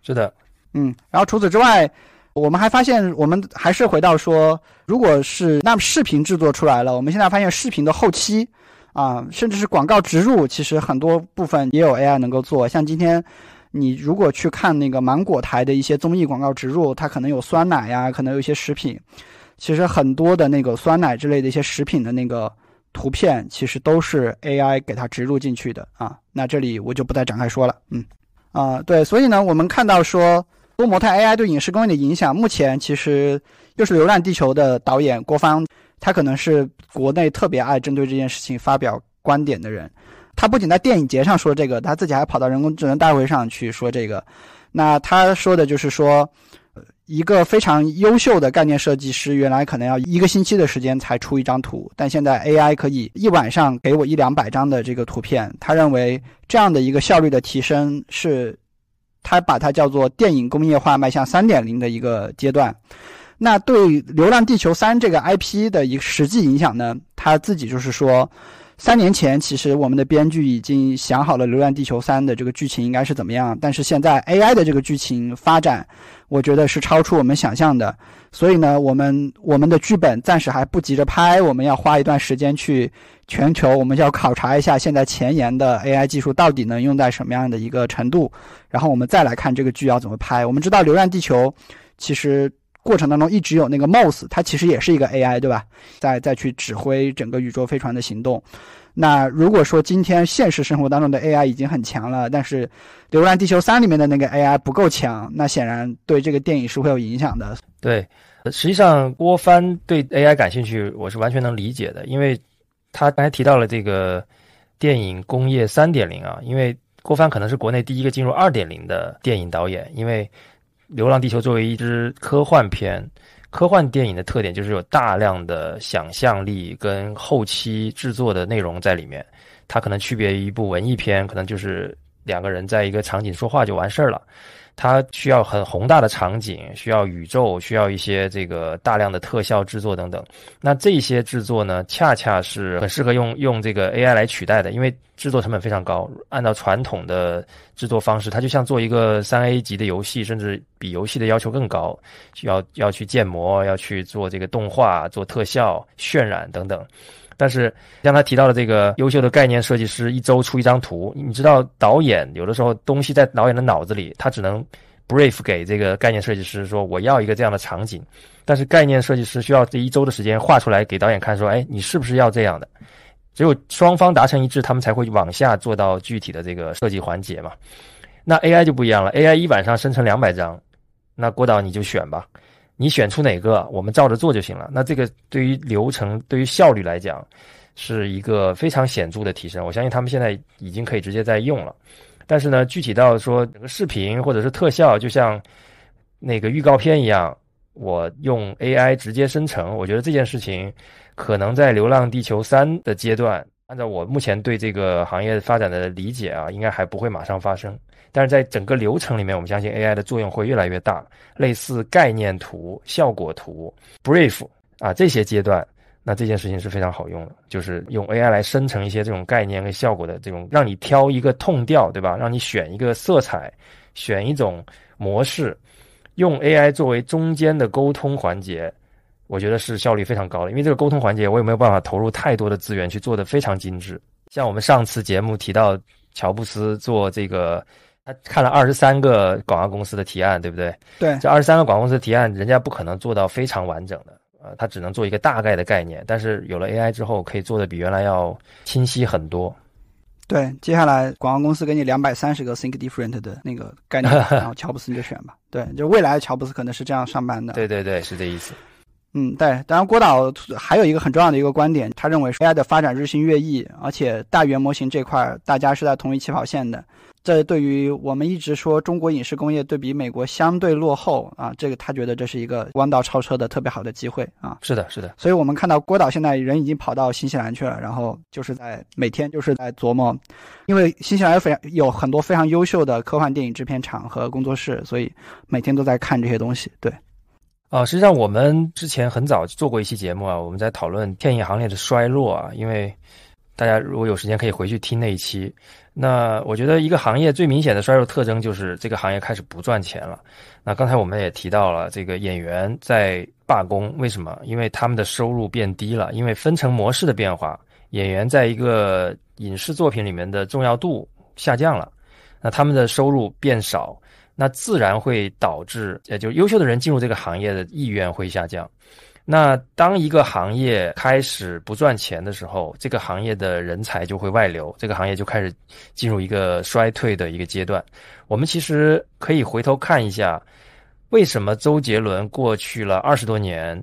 Speaker 1: 是的，
Speaker 2: 嗯。然后除此之外，我们还发现，我们还是回到说，如果是那么视频制作出来了，我们现在发现视频的后期啊，甚至是广告植入，其实很多部分也有 AI 能够做。像今天。你如果去看那个芒果台的一些综艺广告植入，它可能有酸奶呀，可能有一些食品。其实很多的那个酸奶之类的一些食品的那个图片，其实都是 AI 给它植入进去的啊。那这里我就不再展开说了。嗯，啊，对，所以呢，我们看到说多模态 AI 对影视工业的影响，目前其实又是《流浪地球》的导演郭帆他可能是国内特别爱针对这件事情发表观点的人。他不仅在电影节上说这个，他自己还跑到人工智能大会上去说这个。那他说的就是说，一个非常优秀的概念设计师，原来可能要一个星期的时间才出一张图，但现在 AI 可以一晚上给我一两百张的这个图片。他认为这样的一个效率的提升是，他把它叫做电影工业化迈向三点零的一个阶段。那对《流浪地球三》这个 IP 的一个实际影响呢？他自己就是说。三年前，其实我们的编剧已经想好了《流浪地球三》的这个剧情应该是怎么样，但是现在 AI 的这个剧情发展，我觉得是超出我们想象的。所以呢，我们我们的剧本暂时还不急着拍，我们要花一段时间去全球，我们要考察一下现在前沿的 AI 技术到底能用在什么样的一个程度，然后我们再来看这个剧要怎么拍。我们知道《流浪地球》其实。过程当中一直有那个 mose 它其实也是一个 AI，对吧？再再去指挥整个宇宙飞船的行动。那如果说今天现实生活当中的 AI 已经很强了，但是《流浪地球三》里面的那个 AI 不够强，那显然对这个电影是会有影响的。
Speaker 1: 对，实际上郭帆对 AI 感兴趣，我是完全能理解的，因为他刚才提到了这个电影工业三点零啊，因为郭帆可能是国内第一个进入二点零的电影导演，因为。《流浪地球》作为一支科幻片，科幻电影的特点就是有大量的想象力跟后期制作的内容在里面。它可能区别于一部文艺片，可能就是两个人在一个场景说话就完事儿了。它需要很宏大的场景，需要宇宙，需要一些这个大量的特效制作等等。那这些制作呢，恰恰是很适合用用这个 AI 来取代的，因为制作成本非常高。按照传统的制作方式，它就像做一个三 A 级的游戏，甚至比游戏的要求更高，需要要去建模，要去做这个动画、做特效、渲染等等。但是像他提到的这个优秀的概念设计师，一周出一张图。你知道导演有的时候东西在导演的脑子里，他只能 brief 给这个概念设计师说我要一个这样的场景。但是概念设计师需要这一周的时间画出来给导演看，说哎，你是不是要这样的？只有双方达成一致，他们才会往下做到具体的这个设计环节嘛。那 AI 就不一样了，AI 一晚上生成两百张，那郭导你就选吧。你选出哪个，我们照着做就行了。那这个对于流程、对于效率来讲，是一个非常显著的提升。我相信他们现在已经可以直接在用了。但是呢，具体到说视频或者是特效，就像那个预告片一样，我用 AI 直接生成，我觉得这件事情可能在《流浪地球三》的阶段，按照我目前对这个行业发展的理解啊，应该还不会马上发生。但是在整个流程里面，我们相信 AI 的作用会越来越大。类似概念图、效果图、brief 啊这些阶段，那这件事情是非常好用的，就是用 AI 来生成一些这种概念跟效果的这种，让你挑一个痛调，对吧？让你选一个色彩，选一种模式，用 AI 作为中间的沟通环节，我觉得是效率非常高的。因为这个沟通环节，我也没有办法投入太多的资源去做的非常精致。像我们上次节目提到乔布斯做这个。他看了二十三个广告公司的提案，对不对？
Speaker 2: 对，
Speaker 1: 这二十三个广告公司的提案，人家不可能做到非常完整的，呃，他只能做一个大概的概念。但是有了 AI 之后，可以做的比原来要清晰很多。
Speaker 2: 对，接下来广告公司给你两百三十个 Think Different 的那个概念，*laughs* 然后乔布斯你就选吧。对，就未来乔布斯可能是这样上班的。
Speaker 1: 对对对，是这意思。
Speaker 2: 嗯，对。当然，郭导还有一个很重要的一个观点，他认为 AI 的发展日新月异，而且大语言模型这块大家是在同一起跑线的。这对于我们一直说中国影视工业对比美国相对落后啊，这个他觉得这是一个弯道超车的特别好的机会啊。
Speaker 1: 是的，是的。
Speaker 2: 所以我们看到郭导现在人已经跑到新西兰去了，然后就是在每天就是在琢磨，因为新西兰非常有很多非常优秀的科幻电影制片厂和工作室，所以每天都在看这些东西。对，
Speaker 1: 啊，实际上我们之前很早做过一期节目啊，我们在讨论电影行业的衰落啊，因为大家如果有时间可以回去听那一期。那我觉得一个行业最明显的衰弱特征就是这个行业开始不赚钱了。那刚才我们也提到了这个演员在罢工，为什么？因为他们的收入变低了，因为分成模式的变化，演员在一个影视作品里面的重要度下降了，那他们的收入变少，那自然会导致，也就优秀的人进入这个行业的意愿会下降。那当一个行业开始不赚钱的时候，这个行业的人才就会外流，这个行业就开始进入一个衰退的一个阶段。我们其实可以回头看一下，为什么周杰伦过去了二十多年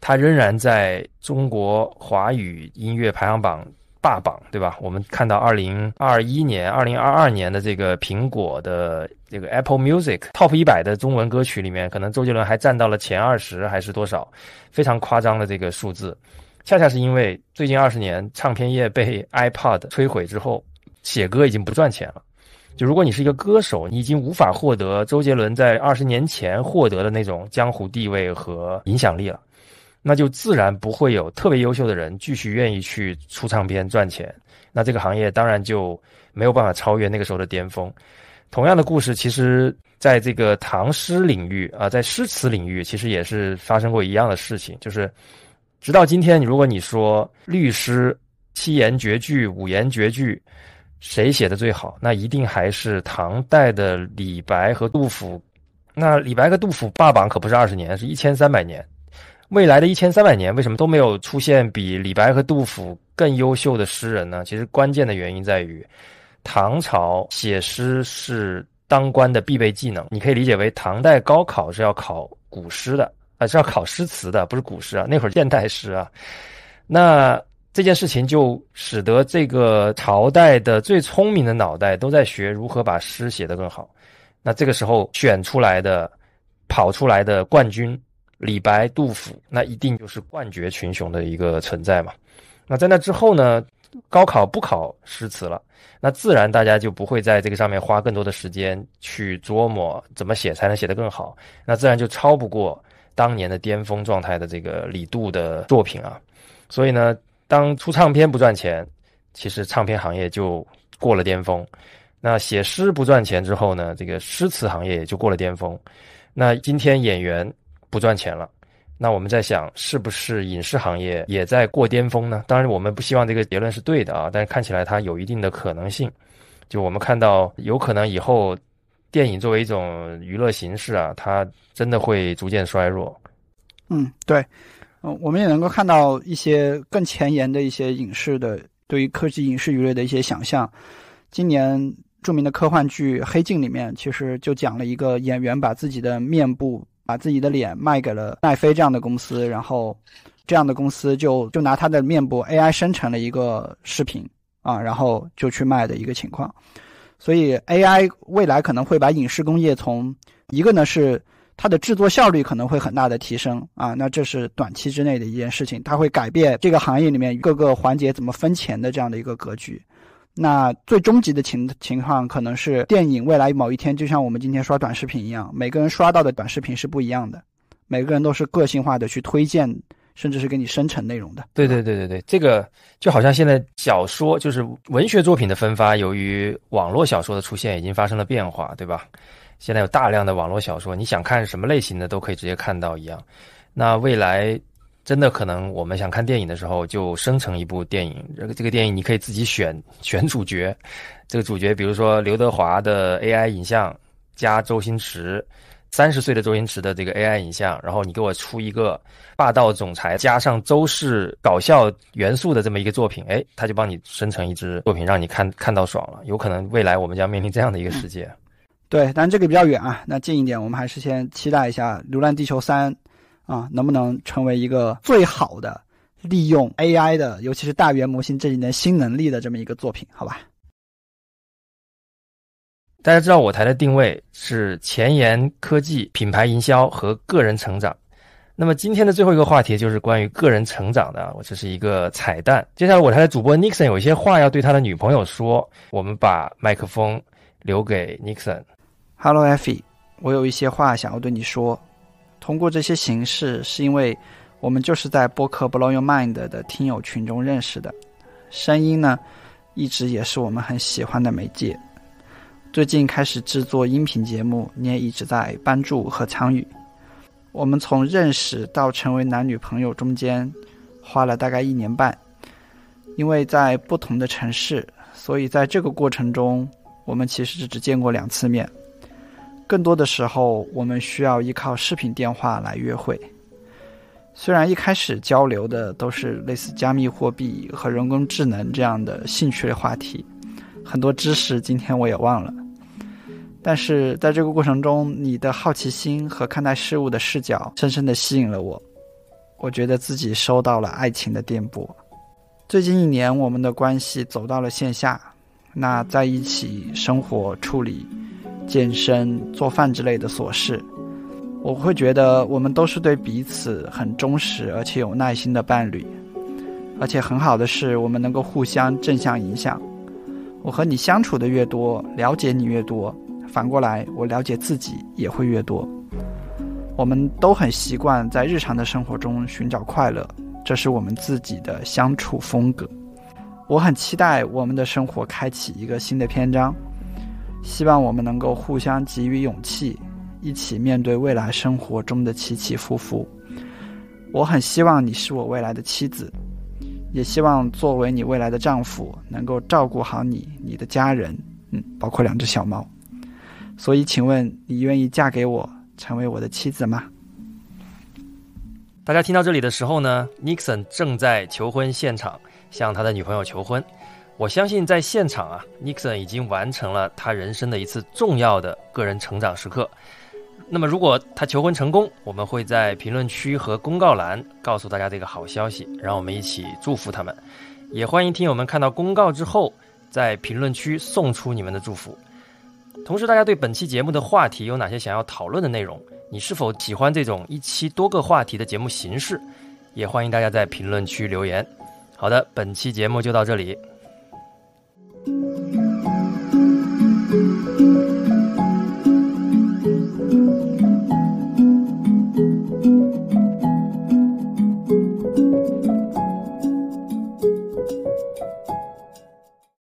Speaker 1: 他仍然在中国华语音乐排行榜霸榜，对吧？我们看到二零二一年、二零二二年的这个苹果的这个 Apple Music Top 一百的中文歌曲里面，可能周杰伦还占到了前二十，还是多少？非常夸张的这个数字。恰恰是因为最近二十年唱片业被 iPod 摧毁之后，写歌已经不赚钱了。就如果你是一个歌手，你已经无法获得周杰伦在二十年前获得的那种江湖地位和影响力了，那就自然不会有特别优秀的人继续愿意去出唱片赚钱。那这个行业当然就没有办法超越那个时候的巅峰。同样的故事，其实在这个唐诗领域啊，在诗词领域，其实也是发生过一样的事情，就是。直到今天，如果你说律诗七言绝句、五言绝句，谁写的最好？那一定还是唐代的李白和杜甫。那李白和杜甫霸榜可不是二十年，是一千三百年。未来的一千三百年，为什么都没有出现比李白和杜甫更优秀的诗人呢？其实关键的原因在于，唐朝写诗是当官的必备技能。你可以理解为，唐代高考是要考古诗的。啊，是要考诗词的，不是古诗啊。那会儿现代诗啊，那这件事情就使得这个朝代的最聪明的脑袋都在学如何把诗写得更好。那这个时候选出来的、跑出来的冠军，李白、杜甫，那一定就是冠绝群雄的一个存在嘛。那在那之后呢，高考不考诗词了，那自然大家就不会在这个上面花更多的时间去琢磨怎么写才能写得更好，那自然就超不过。当年的巅峰状态的这个李杜的作品啊，所以呢，当出唱片不赚钱，其实唱片行业就过了巅峰。那写诗不赚钱之后呢，这个诗词行业也就过了巅峰。那今天演员不赚钱了，那我们在想，是不是影视行业也在过巅峰呢？当然，我们不希望这个结论是对的啊，但是看起来它有一定的可能性。就我们看到，有可能以后。电影作为一种娱乐形式啊，它真的会逐渐衰弱。
Speaker 2: 嗯，对，嗯，我们也能够看到一些更前沿的一些影视的对于科技影视娱乐的一些想象。今年著名的科幻剧《黑镜》里面，其实就讲了一个演员把自己的面部、把自己的脸卖给了奈飞这样的公司，然后这样的公司就就拿他的面部 AI 生成了一个视频啊，然后就去卖的一个情况。所以，AI 未来可能会把影视工业从一个呢是它的制作效率可能会很大的提升啊，那这是短期之内的一件事情，它会改变这个行业里面各个环节怎么分钱的这样的一个格局。那最终极的情情况可能是电影未来某一天就像我们今天刷短视频一样，每个人刷到的短视频是不一样的，每个人都是个性化的去推荐。甚至是给你生成内容的。
Speaker 1: 对对对对对，这个就好像现在小说就是文学作品的分发，由于网络小说的出现，已经发生了变化，对吧？现在有大量的网络小说，你想看什么类型的都可以直接看到一样。那未来真的可能我们想看电影的时候，就生成一部电影，这个这个电影你可以自己选 *laughs* 选主角，这个主角比如说刘德华的 AI 影像加周星驰。三十岁的周星驰的这个 AI 影像，然后你给我出一个霸道总裁加上周氏搞笑元素的这么一个作品，哎，他就帮你生成一支作品，让你看看到爽了。有可能未来我们将面临这样的一个世界。
Speaker 2: 对，但这个比较远啊。那近一点，我们还是先期待一下《流浪地球三》啊，能不能成为一个最好的利用 AI 的，尤其是大语言模型这几年新能力的这么一个作品？好吧。
Speaker 1: 大家知道我台的定位是前沿科技、品牌营销和个人成长。那么今天的最后一个话题就是关于个人成长的，我这是一个彩蛋。接下来我台的主播 Nixon 有一些话要对他的女朋友说，我们把麦克风留给 Nixon。
Speaker 2: Hello Effie，我有一些话想要对你说。通过这些形式，是因为我们就是在播客 Blow Your Mind 的听友群中认识的。声音呢，一直也是我们很喜欢的媒介。最近开始制作音频节目，你也一直在帮助和参与。我们从认识到成为男女朋友中间花了大概一年半，因为在不同的城市，所以在这个过程中，我们其实只见过两次面。更多的时候，我们需要依靠视频电话来约会。虽然一开始交流的都是类似加密货币和人工智能这样的兴趣的话题，很多知识今天我也忘了。但是在这个过程中，你的好奇心和看待事物的视角深深地吸引了。我我觉得自己收到了爱情的电波。最近一年，我们的关系走到了线下，那在一起生活、处理健身、做饭之类的琐事，我会觉得我们都是对彼此很忠实而且有耐心的伴侣。而且很好的是，我们能够互相正向影响。我和你相处的越多，了解你越多，反过来我了解自己也会越多。我们都很习惯在日常的生活中寻找快乐，这是我们自己的相处风格。我很期待我们的生活开启一个新的篇章，希望我们能够互相给予勇气，一起面对未来生活中的起起伏伏。我很希望你是我未来的妻子。也希望作为你未来的丈夫，能够照顾好你、你的家人，嗯，包括两只小猫。所以，请问你愿意嫁给我，成为我的妻子吗？
Speaker 1: 大家听到这里的时候呢，Nixon 正在求婚现场向他的女朋友求婚。我相信在现场啊，Nixon 已经完成了他人生的一次重要的个人成长时刻。那么，如果他求婚成功，我们会在评论区和公告栏告诉大家这个好消息，让我们一起祝福他们。也欢迎听友们看到公告之后，在评论区送出你们的祝福。同时，大家对本期节目的话题有哪些想要讨论的内容？你是否喜欢这种一期多个话题的节目形式？也欢迎大家在评论区留言。好的，本期节目就到这里。Música